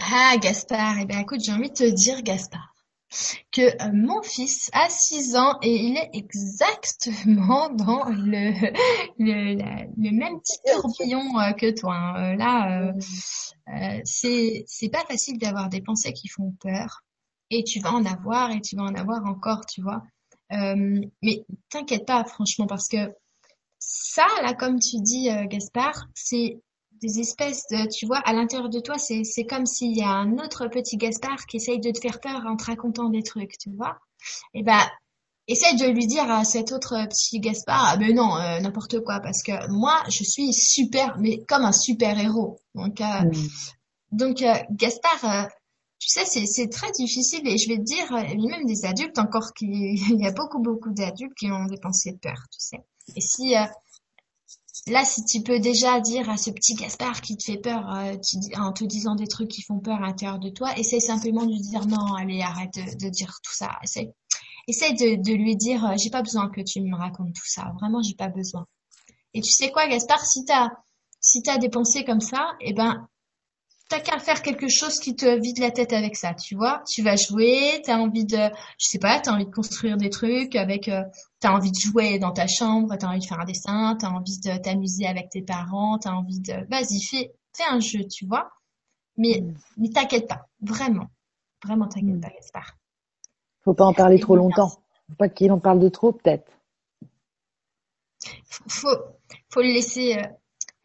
Ah, Gaspard, eh bien écoute, j'ai envie de te dire, Gaspard, que euh, mon fils a 6 ans et il est exactement dans le, le, même petit tourbillon euh, que toi. Hein. Euh, là, c'est c'est pas facile d'avoir des pensées qui font peur et tu vas en avoir et tu vas en avoir encore, tu vois. mais t'inquiète pas, franchement, parce que ça, là, comme tu dis, Gaspard, c'est des espèces de, tu vois, à l'intérieur de toi, c'est, c'est comme s'il y a un autre petit Gaspard qui essaye de te faire peur en te racontant des trucs, tu vois. Et eh ben, essaye de lui dire à cet autre petit Gaspard, ah ben non, euh, n'importe quoi, parce que moi, je suis super, mais comme un super héros. Donc, euh, donc euh, Gaspard, tu sais, c'est, c'est très difficile et je vais te dire, même des adultes encore, qui, il y a beaucoup, beaucoup d'adultes qui ont des pensées de peur, tu sais. Et si Là, si tu peux déjà dire à ce petit Gaspard qui te fait peur euh, en te disant des trucs qui font peur à l'intérieur de toi, essaye simplement de lui dire non, allez, arrête de, dire tout ça. Essaye, essaye de, lui dire, euh, j'ai pas besoin que tu me racontes tout ça. Vraiment, j'ai pas besoin. Et tu sais quoi, Gaspard, si t'as si t'as des pensées comme ça, eh ben t'as qu'à faire quelque chose qui te vide la tête avec ça, tu vois. Tu vas jouer, t'as envie de, je sais pas, t'as envie de construire des trucs avec, euh, t'as envie de jouer dans ta chambre, t'as envie de faire un dessin, t'as envie de t'amuser avec tes parents, t'as envie de, vas-y, fais, fais un jeu, tu vois. Mais, mm. mais t'inquiète pas, vraiment, vraiment t'inquiète mm. pas, Gaspard. Faut pas en parler trop longtemps. Faut pas qu'il en parle de trop, peut-être. Faut, faut le laisser. Euh,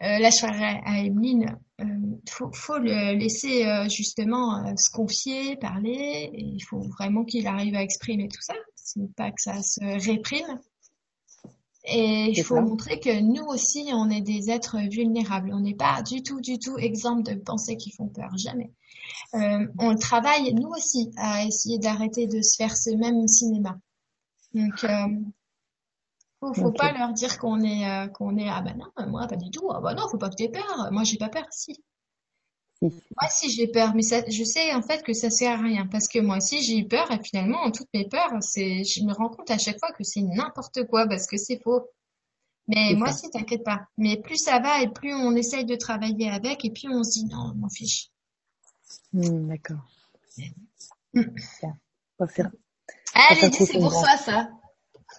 euh, là, je ferai à Emeline euh, faut, faut le laisser euh, justement euh, se confier, parler. Et il faut vraiment qu'il arrive à exprimer tout ça, pas que ça se réprime. Et il faut montrer que nous aussi, on est des êtres vulnérables. On n'est pas du tout, du tout exemple de pensées qui font peur, jamais. On travaille, nous aussi, à essayer d'arrêter de se faire ce même cinéma. Donc, faut, faut pas leur dire qu'on est, euh, qu'on est, ah ben non, moi pas du tout, ah ben non, faut pas que tu peur, moi j'ai pas peur, si. Moi si j'ai peur, mais ça, je sais en fait que ça sert à rien, parce que moi aussi j'ai eu peur et finalement toutes mes peurs, c'est, je me rends compte à chaque fois que c'est n'importe quoi parce que c'est faux. Mais moi si t'inquiète pas. Mais plus ça va et plus on essaye de travailler avec et puis on se dit non, m'en fiche. Hmm, d'accord. Allez, c'est pour ça ça.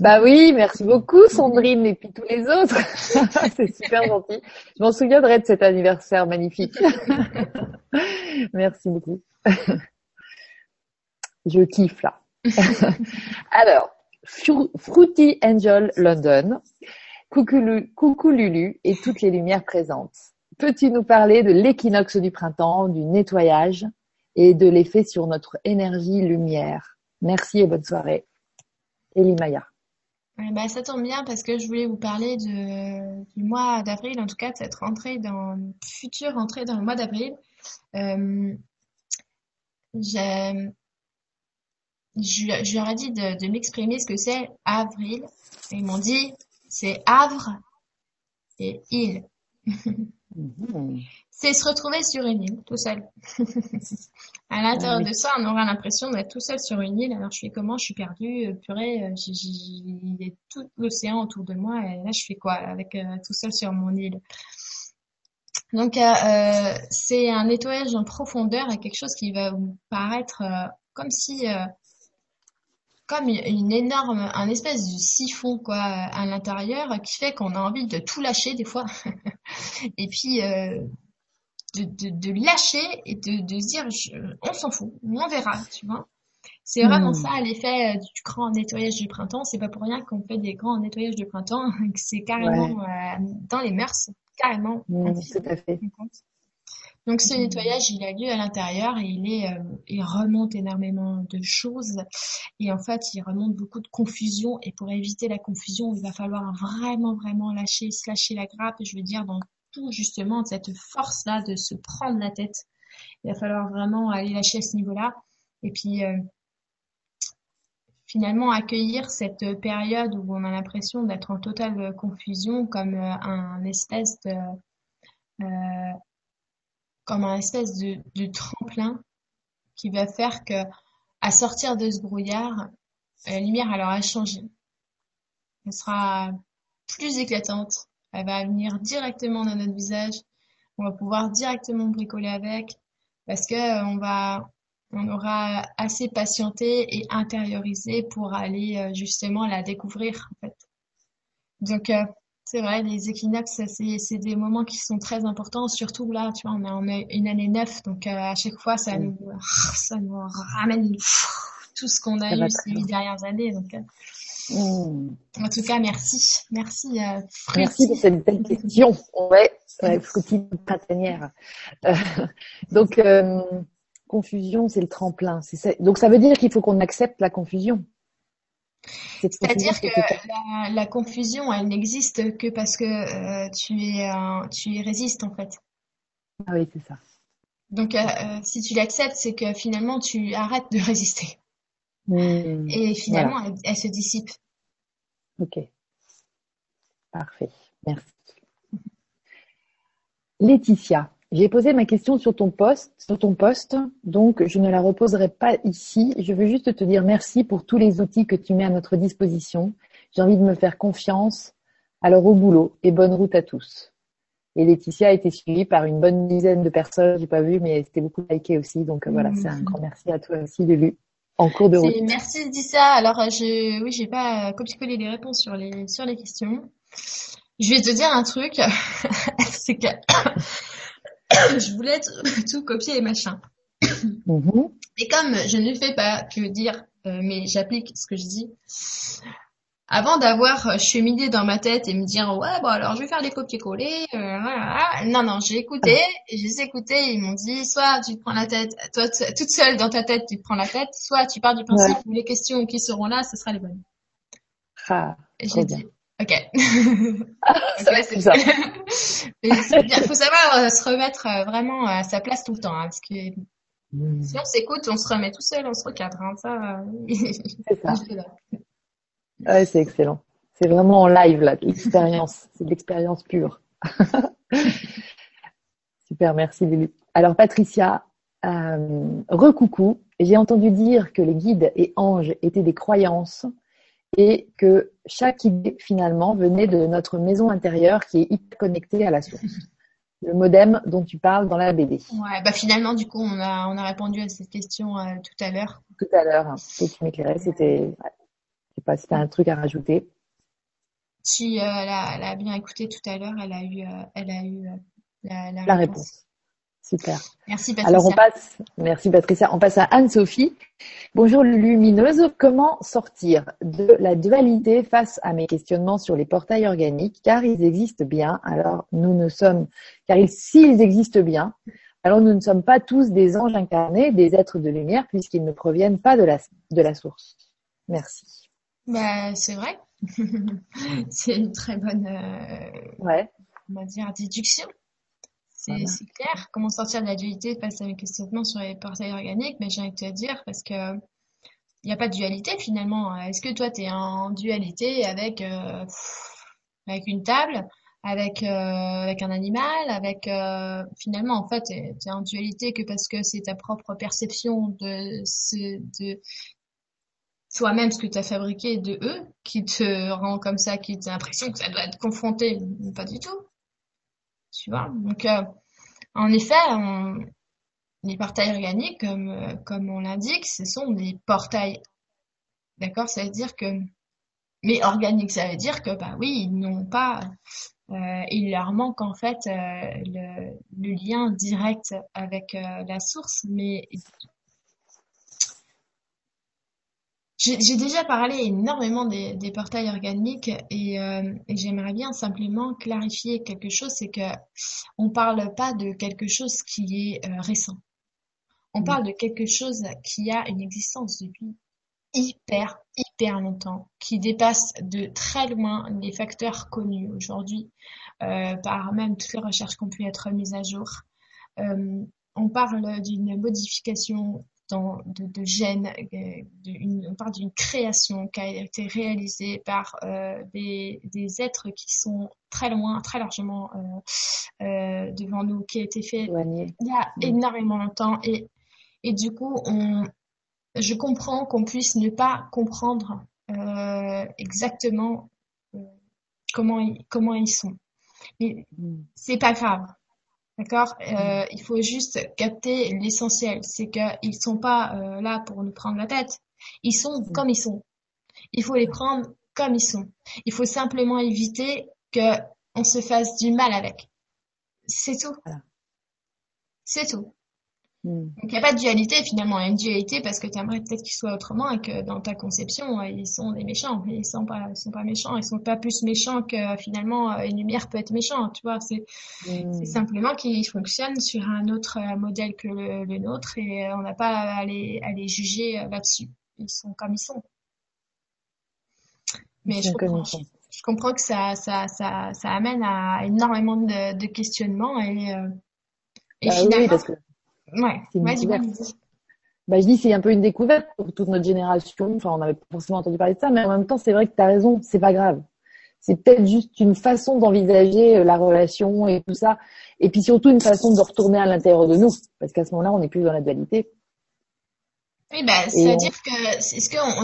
Bah oui, merci beaucoup Sandrine et puis tous les autres. c'est super gentil. Je m'en souviendrai de cet anniversaire magnifique. merci beaucoup. Je kiffe là. Alors, Fruity Angel London, coucou, Lulu et toutes les lumières présentes. Peux-tu nous parler de l'équinoxe du printemps, du nettoyage et de l'effet sur notre énergie lumière? Merci et bonne soirée. Elie Maya. Bah, ça tombe bien parce que je voulais vous parler de, du mois d'avril, en tout cas de cette rentrée dans future rentrée dans le mois d'avril. Euh, je, je leur ai dit de, de m'exprimer ce que c'est avril. Ils m'ont dit c'est Havre et île. Mhm. C'est se retrouver sur une île, tout seul. à l'intérieur de ça, on aura l'impression d'être tout seul sur une île. Alors je fais comment? Je suis perdue, euh, purée, il y a tout l'océan autour de moi et là je fais quoi avec euh, tout seul sur mon île? Donc euh, c'est un nettoyage en profondeur et quelque chose qui va vous paraître comme si comme une énorme, un espèce de siphon quoi à l'intérieur qui fait qu'on a envie de tout lâcher des fois. et puis euh, de, de, de, lâcher et de, de se dire on s'en fout, on verra, tu vois. C'est vraiment hmm. ça l'effet euh, du grand nettoyage du printemps. C'est pas pour rien qu'on fait des grands nettoyages du printemps, c'est carrément euh, dans les mœurs, carrément. Hmm, tout à fait. Donc ce nettoyage, il a lieu à l'intérieur et il est, euh, il remonte énormément de choses et en fait, il remonte beaucoup de confusion et pour éviter la confusion, il va falloir vraiment vraiment lâcher, se lâcher la grappe, je veux dire dans tout justement cette force là de se prendre la tête. Il va falloir vraiment aller lâcher à ce niveau-là et puis euh, finalement accueillir cette période où on a l'impression d'être en totale confusion comme euh, un espèce de euh, comme un espèce de, tremplin qui va faire que, à sortir de ce brouillard, la lumière elle aura changé. Elle sera plus éclatante. Elle va venir directement dans notre visage. On va pouvoir directement bricoler avec parce que euh, on va, on aura assez patienté et intériorisé pour aller euh, justement la découvrir en fait. Donc euh, c'est vrai, les équinoxes, c'est des moments qui sont très importants, surtout là, tu vois, on est en une année neuf, donc à chaque fois, ça nous, ça nous ramène tout ce qu'on a eu ces huit dernières années. Donc, mmh. en tout cas, merci, merci. Euh, merci pour cette belle question. Ouais, ouais printanière. Euh, donc, euh, confusion, c'est le tremplin. Ça. Donc, ça veut dire qu'il faut qu'on accepte la confusion. C'est-à-dire que la, la, confusion, elle n'existe que parce que euh, tu es tu y résistes en fait. Ah oui, c'est ça. Donc, euh, si tu l'acceptes, c'est que finalement, tu arrêtes de résister. Mmh. Et finalement, elle, se dissipe. Ok. Parfait. Merci. Laetitia, j'ai posé ma question sur ton poste, sur ton poste, donc je ne la reposerai pas ici. Je veux juste te dire merci pour tous les outils que tu mets à notre disposition. J'ai envie de me faire confiance. Alors au boulot et bonne route à tous. Et Laetitia a été suivie par une bonne dizaine de personnes, j'ai pas vu, mais c'était beaucoup liké aussi. Donc voilà, mmh. c'est un grand merci à toi aussi, Lulu en cours de route. Merci dit ça. Alors euh, je oui, j'ai pas copié-collé les réponses sur les sur les questions. Je vais te dire un truc, c'est que je voulais tout copier et machin. Mm-hmm. Et comme je ne fais pas que dire, euh, mais j'applique ce que je dis, avant d'avoir cheminé dans ma tête et me dire ouais bon alors je vais faire des copier-coller, euh, non non j'ai écouté j'ai écouté ils m'ont dit soit tu te prends la tête toi toute seule dans ta tête tu te prends la tête soit tu pars du principe que les questions qui seront là ce sera les bonnes. Ah, et j'ai dit ok. Ah, c'est ça. Il faut savoir euh, se remettre euh, vraiment à sa place tout le temps hein, parce que hmm. si on s'écoute on se remet tout seul on se recadre hein, ça. c'est ça. Ouais, c'est excellent. C'est vraiment en live, là, l'expérience. c'est de l'expérience pure. Super, merci Lulu. Alors Patricia, euh, recoucou. J'ai entendu dire que les guides et anges étaient des croyances et que chaque idée finalement venait de notre maison intérieure qui est hyper connectée à la source. Le modem dont tu parles dans la BD. Ouais, bah finalement du coup on a on a répondu à cette question euh, tout à l'heure. Tout à l'heure, hein, tu m'éclairais, c'était je sais pas si tu as un truc à rajouter. Si euh, elle, a, bien écouté tout à l'heure, elle a eu, euh, elle a eu euh, la, la, réponse. Super. Merci Patricia. Alors on passe, merci Patricia, on passe à Anne-Sophie. Bonjour lumineuse, comment sortir de la dualité face à mes questionnements sur les portails organiques? Car ils existent bien. Alors nous ne sommes, car s'ils existent bien, alors nous ne sommes pas tous des anges incarnés, des êtres de lumière puisqu'ils ne proviennent pas de la, de la source. Merci. Bah, c'est vrai. c'est une très bonne, euh, ouais. on va dire, déduction. C'est clair. Comment sortir de la dualité face à mes questionnements sur les portails organiques? Mais j'ai envie de te dire parce que il n'y a pas de dualité finalement. Est-ce que toi, tu es en dualité avec, euh, avec une table, avec, euh, avec un animal, avec finalement en fait, tu es, en dualité que parce que c'est ta propre perception de, ce, de toi-même ce que tu as fabriqué de eux qui te rend comme ça, qui t'a l'impression que ça doit être confronté, pas du tout. Tu vois Donc, euh, en effet, les portails organiques, comme, euh, on l'indique, ce sont des portails. D'accord? Ça veut dire que... Mais organique, ça veut dire que, bah oui, ils n'ont pas... Euh, il leur manque en fait le, le, lien direct avec la source, mais J'ai déjà parlé énormément des, portails organiques euh, et, j'aimerais bien simplement clarifier quelque chose, c'est que on parle pas de quelque chose qui est euh, récent. On mm. parle de quelque chose qui a une existence depuis hyper, hyper longtemps, qui dépasse de très loin les facteurs connus aujourd'hui euh, par même toutes les recherches qui ont pu être mises à jour. on parle d'une modification de, de gènes, euh, on parle d'une création qui a été réalisée par euh, des, des, êtres qui sont très loin, très largement euh, devant nous, qui a été fait il y a mm. énormément longtemps et Et du coup, on, je comprends qu'on puisse ne pas comprendre exactement comment ils, comment ils sont. Mais Mm. c'est pas grave. D'accord? Euh, il faut juste capter l'essentiel. C'est qu'ils sont pas euh, là pour nous prendre la tête. Ils sont Mm. comme ils sont. Il faut les prendre comme ils sont. Il faut simplement éviter que on se fasse du mal avec. C'est tout. Voilà. C'est tout. Mm. Donc il n'y a pas de dualité finalement. Il y a une dualité parce que tu aimerais peut-être qu'ils soient autrement et que dans ta conception, euh, ils sont des méchants. Ils sont pas, ils sont pas méchants. Ils sont pas plus méchants que finalement euh, une lumière peut être méchant. Tu vois, c'est Mm. simplement qu'ils fonctionnent sur un autre euh, modèle que le, le nôtre et on n'a pas à les, à les juger là-dessus. Ils sont comme ils sont. Mais je comprends, je comprends que ça, ça, ça, ça amène à énormément de, de questionnements et, euh, et Bah oui, finalement, parce que ouais, c'est une découverte. Bah, je dis c'est un peu une découverte pour toute notre génération. Enfin, on avait pas forcément entendu parler de ça, mais en même temps, c'est vrai que tu as raison, c'est pas grave. C'est peut-être juste une façon d'envisager euh, la relation et tout ça. Et puis surtout une façon de retourner à l'intérieur de nous. Parce qu'à ce moment-là, on n'est plus dans la dualité. Oui, bah, Et c'est à on- dire que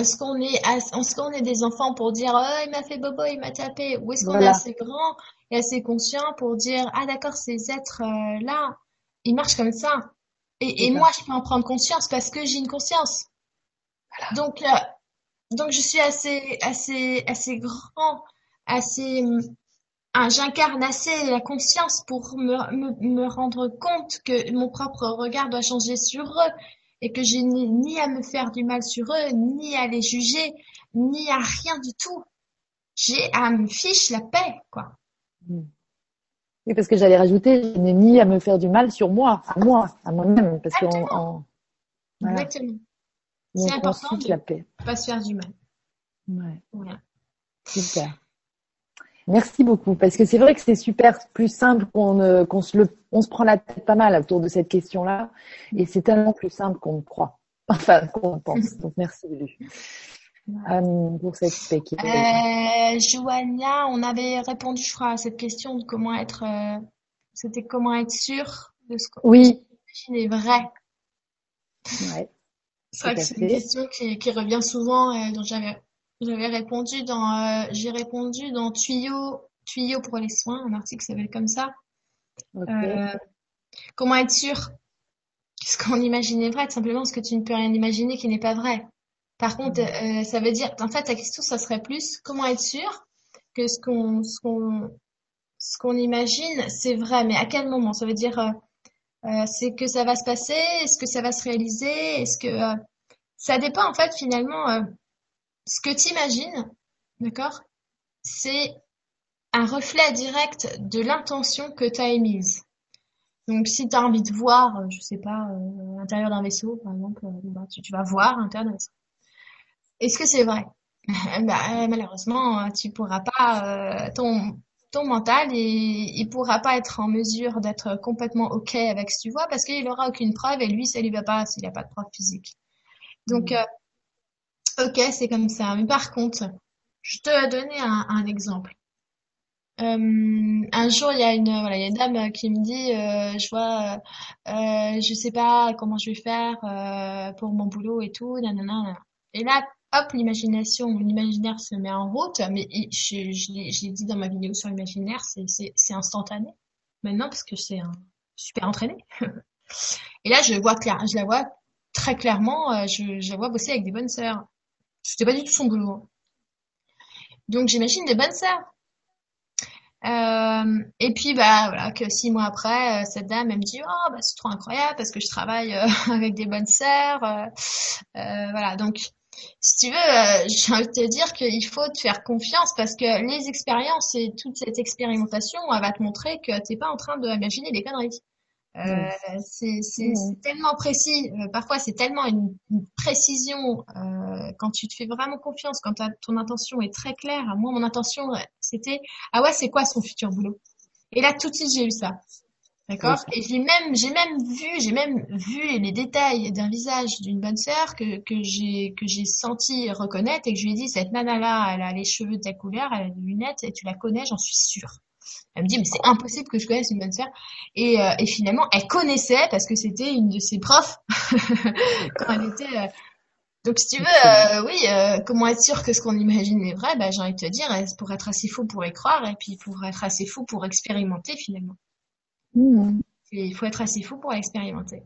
est-ce qu'on est as- est-ce qu'on est des enfants pour dire oh il m'a fait bobo, il m'a tapé? Ou est-ce qu'on est assez grand et assez conscient pour dire ah d'accord ces êtres euh, ils marchent comme ça et, moi je peux en prendre conscience parce que j'ai une conscience donc euh, donc je suis assez assez assez grand assez hum, ah, j'incarne assez la conscience pour me, me, me rendre compte que mon propre regard doit changer sur eux et que j'ai ni, ni à me faire du mal sur eux, ni à les juger, ni à rien du tout. J'ai à me fiche la paix, quoi. Mm. Oui, parce que j'allais rajouter, je n'ai ni à me faire du mal sur moi, à moi, à moi-même. Parce en, voilà, Exactement. donc C'est on important de la paix. pas se faire du mal. Ouais. Voilà. Super. Merci beaucoup, parce que c'est vrai que c'est super plus simple qu'on qu'on se le, on se prend la tête pas mal autour de cette question-là, et c'est tellement plus simple qu'on ne croit, enfin qu'on pense. Donc merci euh, pour est- Euh, Joania, on avait répondu, je crois, à cette question de comment être, euh, c'était comment être sûr de ce qu'on Oui, imagine est vrai. ouais, C'est vrai que c'est une question qui, qui revient souvent, euh, dont j'avais j'avais répondu dans euh, j'ai répondu dans tuyau tuyau pour les soins, un article qui s'appelle comme ça. Euh, comment être sûr ce qu'on imagine est vrai, tout simplement parce que tu ne peux rien imaginer qui n'est pas vrai. Par contre, euh, ça veut dire, en fait, la question, ça serait plus comment être sûr que ce qu'on ce qu'on ce qu'on imagine, c'est vrai, mais à quel moment? Ça veut dire, euh, euh, c'est que ça va se passer, est-ce que ça va se réaliser, est-ce que ça dépend en fait finalement. ce que tu imagines, d'accord, c'est un reflet direct de l'intention que tu as émise. Donc, si tu as envie de voir, je sais pas, l'intérieur d'un vaisseau, par exemple, bah, tu, tu vas voir l'intérieur d'un vaisseau. Est-ce que c'est vrai? Bah, euh, malheureusement, euh, tu pourras pas, euh, ton, ton mental, il, il pourra pas être en mesure d'être complètement OK avec ce que tu vois parce qu'il aura aucune preuve et lui, ça lui va pas s'il a pas de preuve physique. Donc, euh, Ok, c'est comme ça. Mais par contre, je te donner un, un exemple. Euh, un jour, il y a une, voilà, il y a une dame qui me dit, euh, je vois, euh, euh, je sais pas comment je vais faire euh, pour mon boulot et tout, nanana. Et là, hop, l'imagination, l'imaginaire se met en route. Mais je, l'ai dit dans ma vidéo sur l'imaginaire, c'est, instantané maintenant parce que c'est un super entraîné. Et là, je vois clair, je la vois très clairement, euh, je, la vois bosser avec des bonnes sœurs. C'était pas du tout son boulot. hein. Donc j'imagine des bonnes sœurs. Euh, et puis bah voilà que six mois après, euh, cette dame elle me dit oh bah c'est trop incroyable parce que je travaille euh, avec des bonnes sœurs. euh, voilà donc si tu veux, euh, j'ai envie de te dire qu'il faut te faire confiance parce que les expériences et toute cette expérimentation, elle va te montrer que t'es pas en train d'imaginer des conneries. Euh, c'est tellement précis, euh, parfois c'est tellement une, une précision euh, quand tu te fais vraiment confiance, quand ton intention est très claire. Moi, mon intention, c'était ah ouais, c'est quoi son futur boulot? Et là, tout de suite, j'ai eu ça. D'accord Et j'ai même, j'ai même vu, j'ai même vu les détails d'un visage d'une bonne sœur que, que j'ai, que j'ai senti reconnaître et que je lui ai dit, cette nana-là, elle a les cheveux de ta couleur, elle a des lunettes et tu la connais, j'en suis sûre. Elle me dit mais c'est impossible que je connaisse une bonne sœur. Et, euh, et finalement elle connaissait parce que c'était une de ses profs quand elle était. euh, Donc si tu veux, euh, oui, euh, comment être sûr que ce qu'on imagine est vrai? Ben j'ai envie de te dire, pour être assez fou pour y croire et puis pour être assez fou pour expérimenter finalement. Il faut être assez fou pour expérimenter.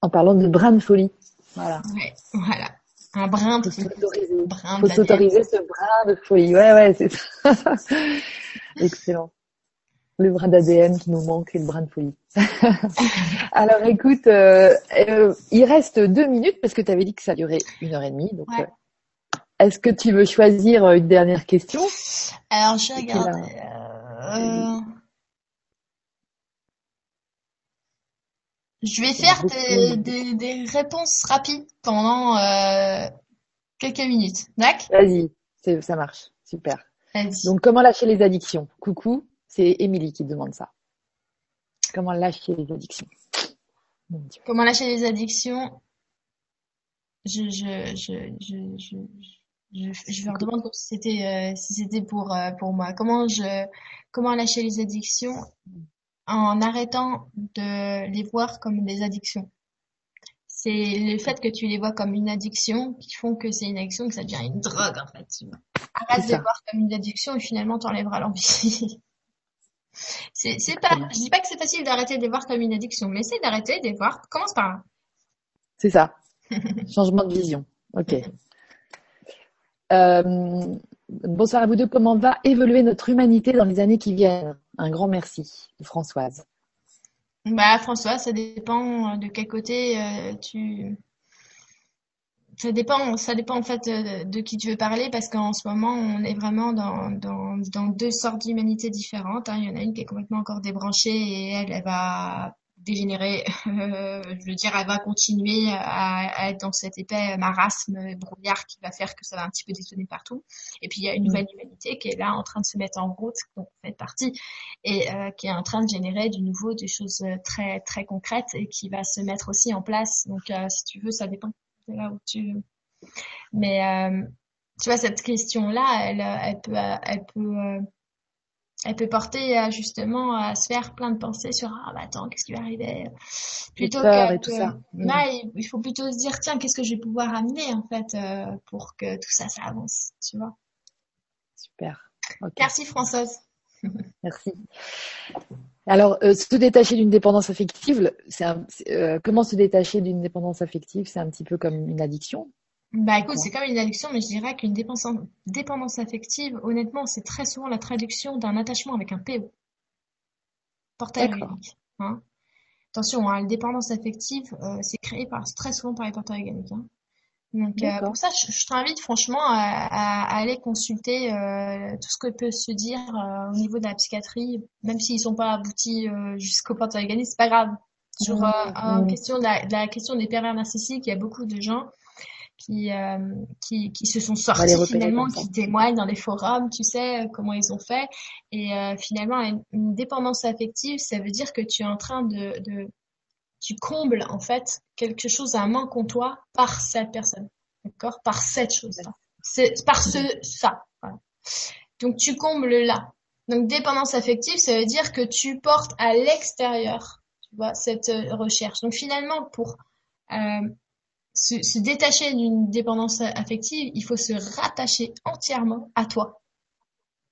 En parlant de brin de folie. Voilà. Ouais, voilà. Un brin de s'autoriser. brin Faut s'autoriser ce brin de folie. Ouais, ouais, c'est ça. Excellent. Le brin d'ADN qui nous manque et le brin de folie. Alors écoute, euh, euh, il reste deux minutes parce que tu avais dit que ça durait une heure et demie. Donc, Ouais. euh, est-ce que tu veux choisir une dernière question? Alors, je regarde. quelle euh, Je vais faire des, de- des, des réponses rapides pendant euh, quelques minutes. D'accord? Vas-y, c'est- ça marche. Super. Vas-y. Donc, comment lâcher les addictions? Coucou, c'est Émilie qui demande ça. Comment lâcher les addictions? Comment lâcher les addictions? Je, je, je, je, je, je, je me redemande comme si c'était euh, si c'était pour euh, pour moi. Comment je comment lâcher les addictions? En arrêtant de les voir comme des addictions. C'est le fait que tu les vois comme une addiction qui font que c'est une addiction que ça devient une drogue en fait. Arrête C'est de les voir comme une addiction et finalement t'enlèveras l'envie. C'est c'est pas je dis pas que c'est facile d'arrêter de les voir comme une addiction, mais essaie d'arrêter de les voir. Commence par là. C'est ça. Changement de vision. Ok. Euh, bonsoir à vous deux. Comment va évoluer notre humanité dans les années qui viennent? Un grand merci, Françoise. Bah François, ça dépend de quel côté euh, tu ça dépend ça dépend en fait euh, de qui tu veux parler parce qu'en ce moment on est vraiment dans deux sortes d'humanité différentes hein. Il y en a une qui est complètement encore débranchée et elle elle va dégénérer Euh, je veux dire elle va continuer à, à être dans cet épais marasme brouillard qui va faire que ça va un petit peu détonner partout et puis il y a une nouvelle humanité qui est là en train de se mettre en route dont vous faites partie et euh, qui est en train de générer du nouveau, des choses euh, très très concrètes et qui va se mettre aussi en place. Donc, euh, si tu veux, ça dépend de là où tu. Mais euh, tu vois, cette question-là, elle, euh, elle peut, elle peut, elle peut porter euh, justement à se faire plein de pensées sur ah bah attends, qu'est-ce qui va arriver? Plutôt peur que, et tout que- ça. Mm. là, il, faut plutôt se dire tiens, qu'est-ce que je vais pouvoir amener en fait euh, pour que tout ça, ça avance, tu vois? Super. Merci Françoise. Merci. Alors, euh, se détacher d'une dépendance affective, un- euh, comment se détacher d'une dépendance affective? C'est un petit peu comme une addiction. Bah écoute, c'est comme une addiction, mais je dirais qu'une dépendance, dépendance affective, honnêtement, c'est très souvent la traduction d'un attachement avec un PO. Portail D'accord. organique. Hein. Attention, hein, la dépendance affective, euh, c'est créé par, très souvent par les portails organiques. Hein. Donc euh, D'accord. pour ça, je, je t'invite franchement à, à- à aller consulter euh, tout ce que peut se dire euh, au niveau de la psychiatrie, même s'ils sont pas aboutis euh, jusqu'au portail organique, c'est pas grave. Sur euh, en question de la, de la question des pervers narcissiques, il y a beaucoup de gens qui, euh, qui, qui se sont sortis finalement, qui témoignent dans les forums, tu sais, euh, comment ils ont fait. Et euh, finalement, une, une dépendance affective, ça veut dire que tu es en train de, de tu combles en fait quelque chose, un manque en toi par cette personne, d'accord? Par cette. C'est par ce ça. voilà. Donc tu combles là. Donc dépendance affective, ça veut dire que tu portes à l'extérieur, tu vois, cette recherche. Donc finalement, pour euh, se, détacher d'une dépendance affective, il faut se rattacher entièrement à toi,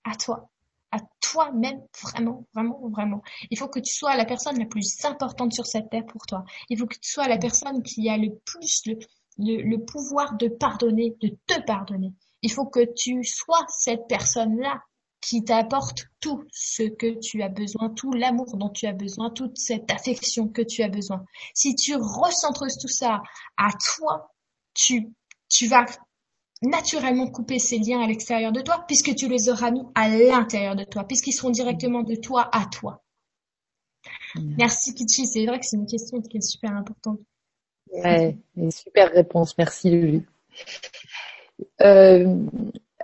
à toi, à toi-même, vraiment, vraiment, vraiment. Il faut que tu sois la personne la plus importante sur cette terre pour toi. Il faut que tu sois la personne qui a le plus le, le, le pouvoir de pardonner, de te pardonner. Il faut que tu sois cette personne-là qui t'apporte tout ce que tu as besoin, tout l'amour dont tu as besoin, toute cette affection que tu as besoin. Si tu recentres tout ça à toi, tu, tu vas naturellement couper ces liens à l'extérieur de toi puisque tu les auras mis à l'intérieur de toi, puisqu'ils seront directement de toi à toi. Mmh. Merci Kitchi, c'est vrai que c'est une question qui est super importante. Ouais, une super réponse. Merci Lulu. Euh,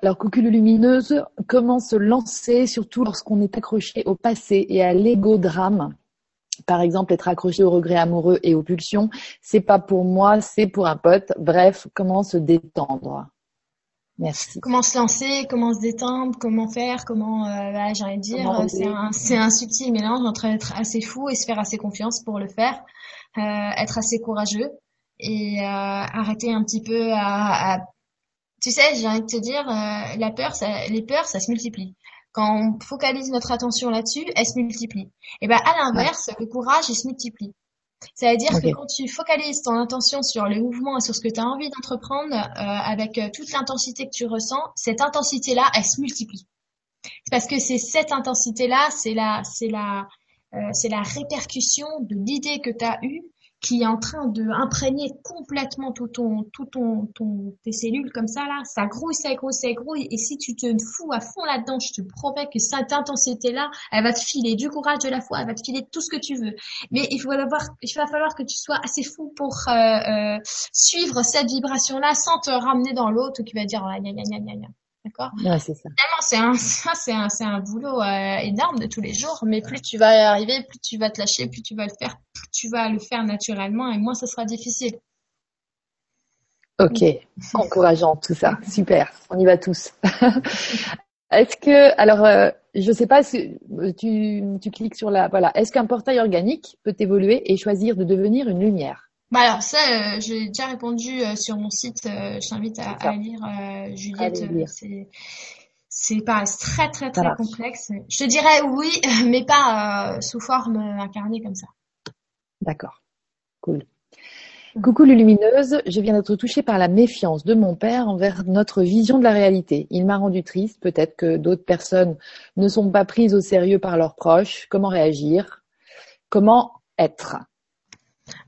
alors, coucou lumineuse, comment se lancer, surtout lorsqu'on est accroché au passé et à l'ego-drame Par exemple, être accroché aux regrets amoureux et aux pulsions, c'est pas pour moi, c'est pour un pote. Bref, comment se détendre? Merci. Comment se lancer, comment se détendre, comment faire, comment, euh, bah, j'ai envie de dire, c'est un, c'est un subtil mélange entre être assez fou et se faire assez confiance pour le faire, euh, être assez courageux et euh, arrêter un petit peu à, à- tu sais, j'ai envie de te dire, euh, la peur, ça, les peurs, ça se multiplie. Quand on focalise notre attention là-dessus, elle se multiplie. Et ben à l'inverse, le courage, il se multiplie. C'est-à-dire que Ok. quand tu focalises ton attention sur le mouvement et sur ce que tu as envie d'entreprendre, euh, avec euh, toute l'intensité que tu ressens, cette intensité-là, elle se multiplie. C'est parce que c'est cette intensité-là, c'est la, c'est la, euh, c'est la répercussion de l'idée que tu as eue qui est en train de imprégner complètement tout ton, tout ton, ton, tes cellules comme ça là. Ça grouille, ça grouille, ça grouille. Et si tu te fous à fond là-dedans, je te promets que cette intensité-là, elle va te filer du courage, de la foi, elle va te filer tout ce que tu veux. Mais il faut avoir, il va falloir que tu sois assez fou pour euh, euh, suivre cette vibration-là sans te ramener dans l'autre qui va dire ah, gna, gna, gna, gna, gna. D'accord. Ouais, c'est ça. C'est un, c'est un, c'est un boulot euh, énorme de tous les jours, mais plus tu vas y arriver, plus tu vas te lâcher, plus tu vas le faire, plus tu vas le faire naturellement, et moins ce sera difficile. Ok, encourageant tout ça, super, on y va tous. Est-ce que, alors, euh, je sais pas si tu, tu cliques sur la, voilà, est-ce qu'un portail organique peut évoluer et choisir de devenir une lumière? Bah alors ça, euh, j'ai déjà répondu euh, sur mon site. euh, je t'invite à, lire, Juliette. C'est c'est pas très très très complexe. Je te dirais oui, mais pas sous forme incarnée comme ça. D'accord, cool. Coucou Lumineuse, je viens d'être touchée par la méfiance de mon père envers notre vision de la réalité. Il m'a rendu triste, peut-être que d'autres personnes ne sont pas prises au sérieux par leurs proches. Comment réagir? Comment être?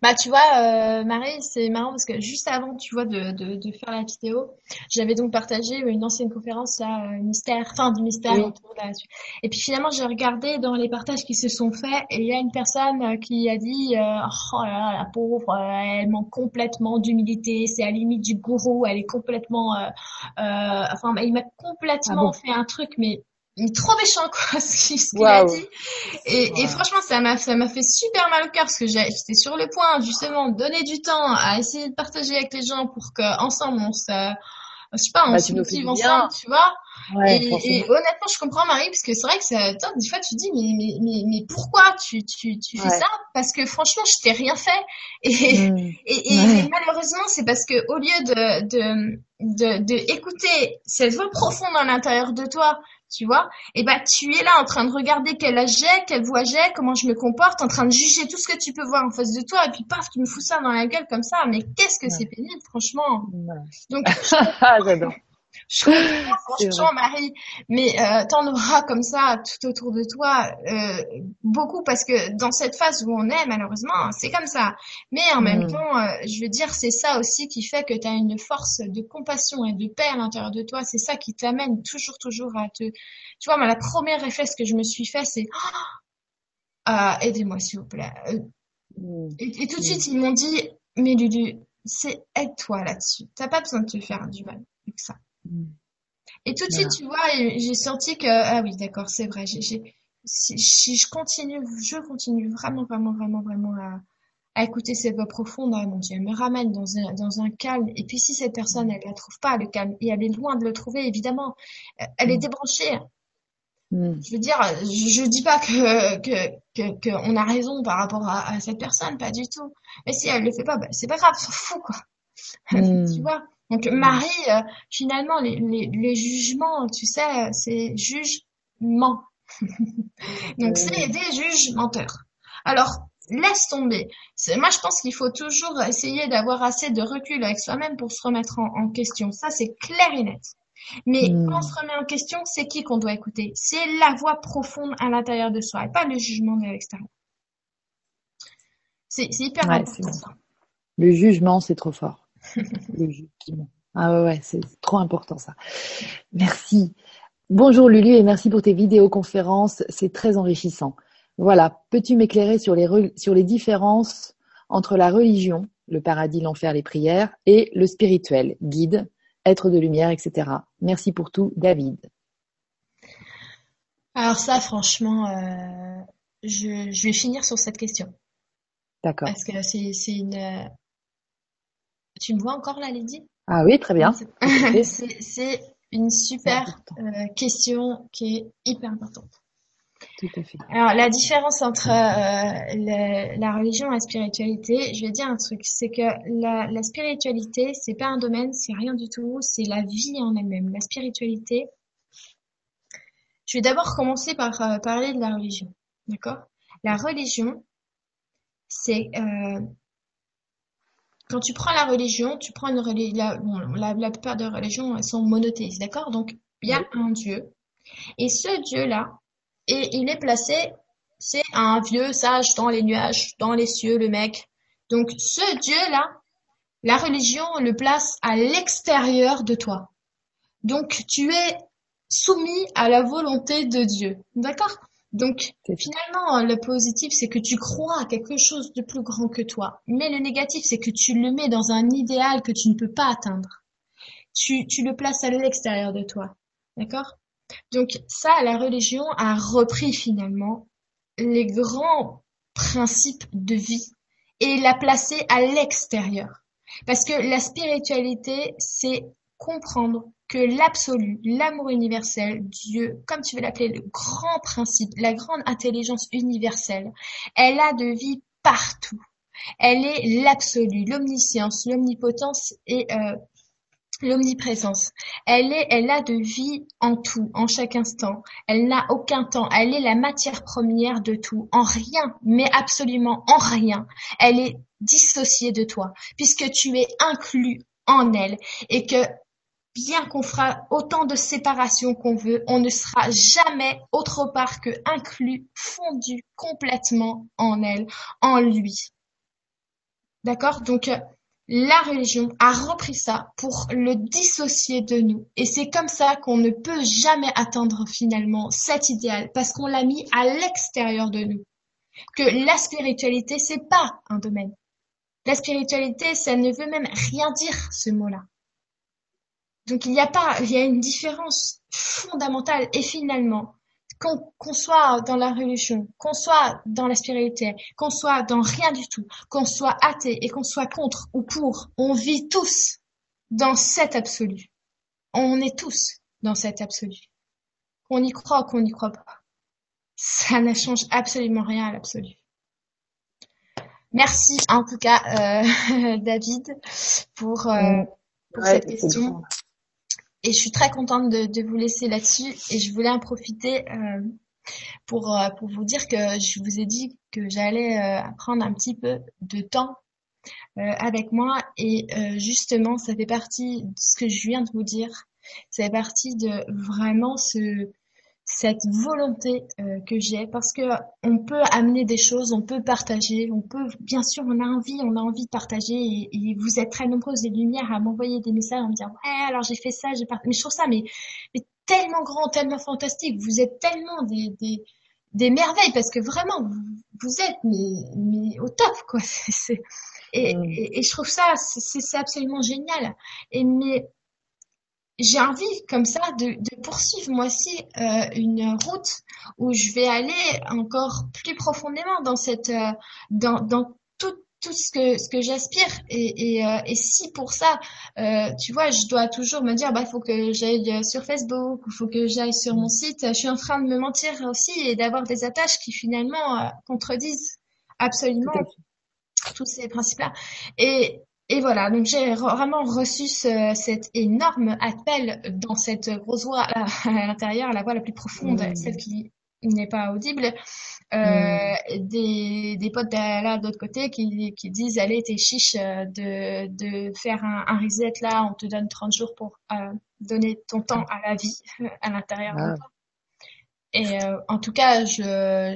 Bah tu vois, euh, Marie, c'est marrant parce que juste avant, tu vois, de, de, de faire la vidéo, j'avais donc partagé une ancienne conférence là, euh, mystère, fin du mystère Oui. autour de la Et puis finalement, j'ai regardé dans les partages qui se sont faits et il y a une personne euh, qui a dit, euh, oh là là, la pauvre, euh, elle manque complètement d'humilité, c'est à la limite du gourou, elle est complètement, euh, euh, enfin, il m'a complètement Ah bon fait un truc, mais mais trop méchant quoi ce qu'il a dit et, et franchement, ça m'a ça m'a fait super mal au cœur parce que j'étais sur le point justement de donner du temps à essayer de partager avec les gens pour que ensemble on se je sais pas, on Bah, se motive ensemble, tu vois. Ouais, et, et honnêtement, je comprends Marie parce que c'est vrai que ça, toi, des fois tu dis mais mais mais, mais pourquoi tu tu tu fais Ouais. ça? Parce que franchement, je t'ai rien fait et Hmm. et, et, Ouais. et malheureusement, c'est parce que au lieu de, de, de, de écouter cette voix profonde à l'intérieur de toi, tu vois, et ben tu es là en train de regarder quel âge j'ai, quelle voix j'ai, comment je me comporte, en train de juger tout ce que tu peux voir en face de toi, et puis paf, tu me fous ça dans la gueule comme ça. Mais qu'est-ce que Ouais. c'est pénible, franchement. Donc Ah, J'adore. Je comprends franchement Marie, mais euh, t'en auras comme ça tout autour de toi euh, beaucoup parce que dans cette phase où on est malheureusement c'est comme ça. Mais en même Mm. temps, euh, je veux dire c'est ça aussi qui fait que tu as une force de compassion et de paix à l'intérieur de toi. C'est ça qui t'amène toujours toujours à te. Tu vois, moi la première réflexe que je me suis fait c'est ah, aidez-moi s'il vous plaît. Hmm. et, et tout de Mm. suite ils m'ont dit mais Lulu c'est aide-toi là-dessus. T'as pas besoin de te faire du mal avec ça. Et tout de Voilà. suite, tu vois, et j'ai senti que, ah oui, d'accord, c'est vrai, j'ai, j'ai, si, si je continue, je continue vraiment, vraiment, vraiment, vraiment à, à écouter cette voix profonde, ah mon Dieu, elle me ramène dans un, dans un calme. Et puis si cette personne, elle la trouve pas, le calme, et elle est loin de le trouver, évidemment, euh, elle est Mm. débranchée. Hmm. Je veux dire, je, je dis pas que, que, que, que on a raison par rapport à, à cette personne, pas du tout. Mais si elle le fait pas, bah, c'est pas grave, s'en fout, quoi. Mm. tu vois? Donc Marie, euh, finalement, les, les, les jugements, tu sais, euh, c'est jugement. Donc c'est des juges menteurs. Alors laisse tomber. C'est- Moi, je pense qu'il faut toujours essayer d'avoir assez de recul avec soi-même pour se remettre en, en question. Ça, c'est clair et net. Mais Mm. quand on se remet en question, c'est qui qu'on doit écouter? C'est la voix profonde à l'intérieur de soi et pas le jugement de l'extérieur. C'est hyper Ouais, important ça. Le jugement, c'est trop fort. Ah ouais, ouais, c'est trop important ça. Merci. Bonjour Lulu et merci pour tes vidéoconférences, c'est très enrichissant. Voilà, peux-tu m'éclairer sur les, sur les différences entre la religion, le paradis, l'enfer, les prières, et le spirituel, guide, être de lumière, etc. Merci pour tout, David. Alors ça, franchement, euh, je, je vais finir sur cette question. D'accord. Parce que c'est c'est une... Tu me vois encore là, Lydie? Ah oui, très bien. C'est une super euh, question qui est hyper importante. Tout à fait. Alors la différence entre euh, la religion et la spiritualité, je vais dire un truc, c'est que la, la spiritualité, c'est pas un domaine, c'est rien du tout, c'est la vie en elle-même. La spiritualité, je vais d'abord commencer par euh, parler de la religion, d'accord? La religion, c'est euh, quand tu prends la religion, tu prends une religion, la, bon, la, la, plupart des religions elles sont monothéistes, d'accord? Donc il y a un Dieu, et ce Dieu-là, et il est placé, c'est un vieux sage dans les nuages, dans les cieux, le mec. Donc ce Dieu-là, la religion le place à l'extérieur de toi. Donc tu es soumis à la volonté de Dieu. D'accord? Donc finalement, le positif, c'est que tu crois à quelque chose de plus grand que toi. Mais le négatif, c'est que tu le mets dans un idéal que tu ne peux pas atteindre. Tu, tu le places à l'extérieur de toi. D'accord? Donc ça, la religion a repris finalement les grands principes de vie et l'a placé à l'extérieur. Parce que la spiritualité, c'est comprendre que l'absolu, l'amour universel, Dieu, comme tu veux l'appeler, le grand principe, la grande intelligence universelle, elle a de vie partout. Elle est l'absolu, l'omniscience, l'omnipotence et euh, l'omniprésence. Elle est, elle a de vie en tout, en chaque instant. Elle n'a aucun temps. Elle est la matière première de tout. En rien, mais absolument en rien. Elle est dissociée de toi, puisque tu es inclus en elle et que bien qu'on fera autant de séparation qu'on veut, on ne sera jamais autre part que inclus, fondu complètement en elle, en lui. D'accord? Donc euh, la religion a repris ça pour le dissocier de nous. Et c'est comme ça qu'on ne peut jamais atteindre finalement cet idéal, parce qu'on l'a mis à l'extérieur de nous. Que la spiritualité, c'est pas un domaine. La spiritualité, ça ne veut même rien dire, ce mot-là. Donc il n'y a pas, il y a une différence fondamentale et finalement, qu'on soit dans la religion, qu'on soit dans la spiritualité, qu'on soit dans rien du tout, qu'on soit athée et qu'on soit contre ou pour, on vit tous dans cet absolu. On est tous dans cet absolu. Qu'on y croit ou qu'on n'y croit pas. Ça ne change absolument rien à l'absolu. Merci en tout cas euh, David pour, euh, pour cette question. Et je suis très contente de, vous laisser là-dessus. Et je voulais en profiter euh, pour, euh, pour vous dire que je vous ai dit que j'allais euh, prendre un petit peu de temps avec moi. Et justement, ça fait partie de ce que je viens de vous dire. Ça fait partie de vraiment ce, cette volonté euh, que j'ai parce que on peut amener des choses, on peut partager, on peut bien sûr on a envie, on a envie de partager et, vous êtes très nombreuses des lumières à m'envoyer des messages en me disant ouais alors j'ai fait ça, j'ai partagé. Mais je trouve ça mais, mais tellement grand, tellement fantastique. Vous êtes tellement des, des, des merveilles parce que vraiment vous, vous êtes mais, mais au top quoi. c'est et, mm. et, et, je trouve ça c'est absolument génial. Et mais j'ai envie comme ça de, de poursuivre moi aussi euh, une route où je vais aller encore plus profondément dans cette euh, dans, dans tout tout ce que ce que j'aspire. Et et, euh, et si pour ça euh, tu vois je dois toujours me dire bah faut que j'aille sur Facebook il faut que j'aille sur mon site je suis en train de me mentir aussi et d'avoir des attaches qui finalement euh, contredisent absolument tous ces principes là et et voilà, donc j'ai vraiment reçu ce, cet énorme appel dans cette grosse voix à, à l'intérieur, la voix la plus profonde, mmh. celle qui n'est pas audible, euh, mmh. des, des potes là de l'autre côté qui, qui disent allez t'es chiche euh, de, de faire un, un, reset là, on te donne 30 jours pour euh, donner ton temps à la vie à l'intérieur ah. de toi. Et euh, en tout cas, je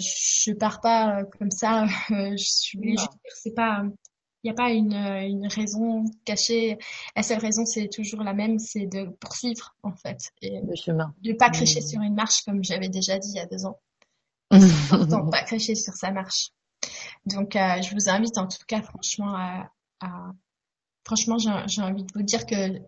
je pars pas comme ça. je voulais juste dire c'est pas n'y a pas une, une raison cachée. La seule raison, c'est toujours la même, c'est de poursuivre, en fait. Et le chemin. De pas cracher mmh. sur une marche, comme j'avais déjà dit il y a deux ans. Important, pas cracher sur sa marche. Donc, euh, je vous invite, en tout cas, franchement, à, à... franchement, j'ai envie de vous dire que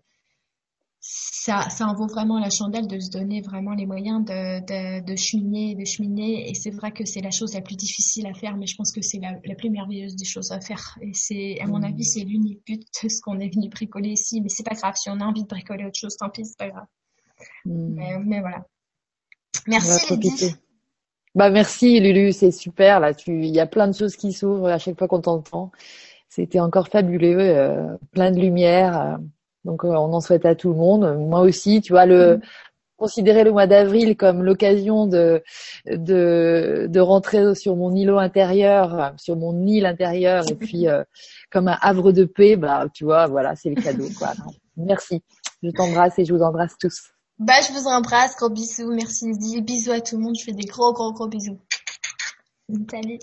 ça, ça en vaut vraiment la chandelle de se donner vraiment les moyens de, de, de cheminer, de cheminer. Et c'est vrai que c'est la chose la plus difficile à faire, mais je pense que c'est la, la, plus merveilleuse des choses à faire. Et c'est, à mon avis, c'est l'unique but de ce qu'on est venu bricoler ici. Mais c'est pas grave. Si on a envie de bricoler autre chose, tant pis, c'est pas grave. Mmh. Mais, mais, voilà. Merci, Lydie. Bah, merci, Lulu. C'est super, là. Tu, il y a plein de choses qui s'ouvrent à chaque fois qu'on t'entend. C'était encore fabuleux. Euh, plein de lumière. Euh, donc, euh, on en souhaite à tout le monde. Moi aussi, tu vois, le, mm. considérer le mois d'avril comme l'occasion de, de, de rentrer sur mon îlot intérieur, sur mon île intérieure, et puis euh, comme un havre de paix, bah, tu vois, voilà, c'est le cadeau, quoi. Merci. Je t'embrasse et je vous embrasse tous. Bah, je vous embrasse, gros bisous, merci Lydie, bisous à tout le monde, je fais des gros, gros, gros bisous. Salut.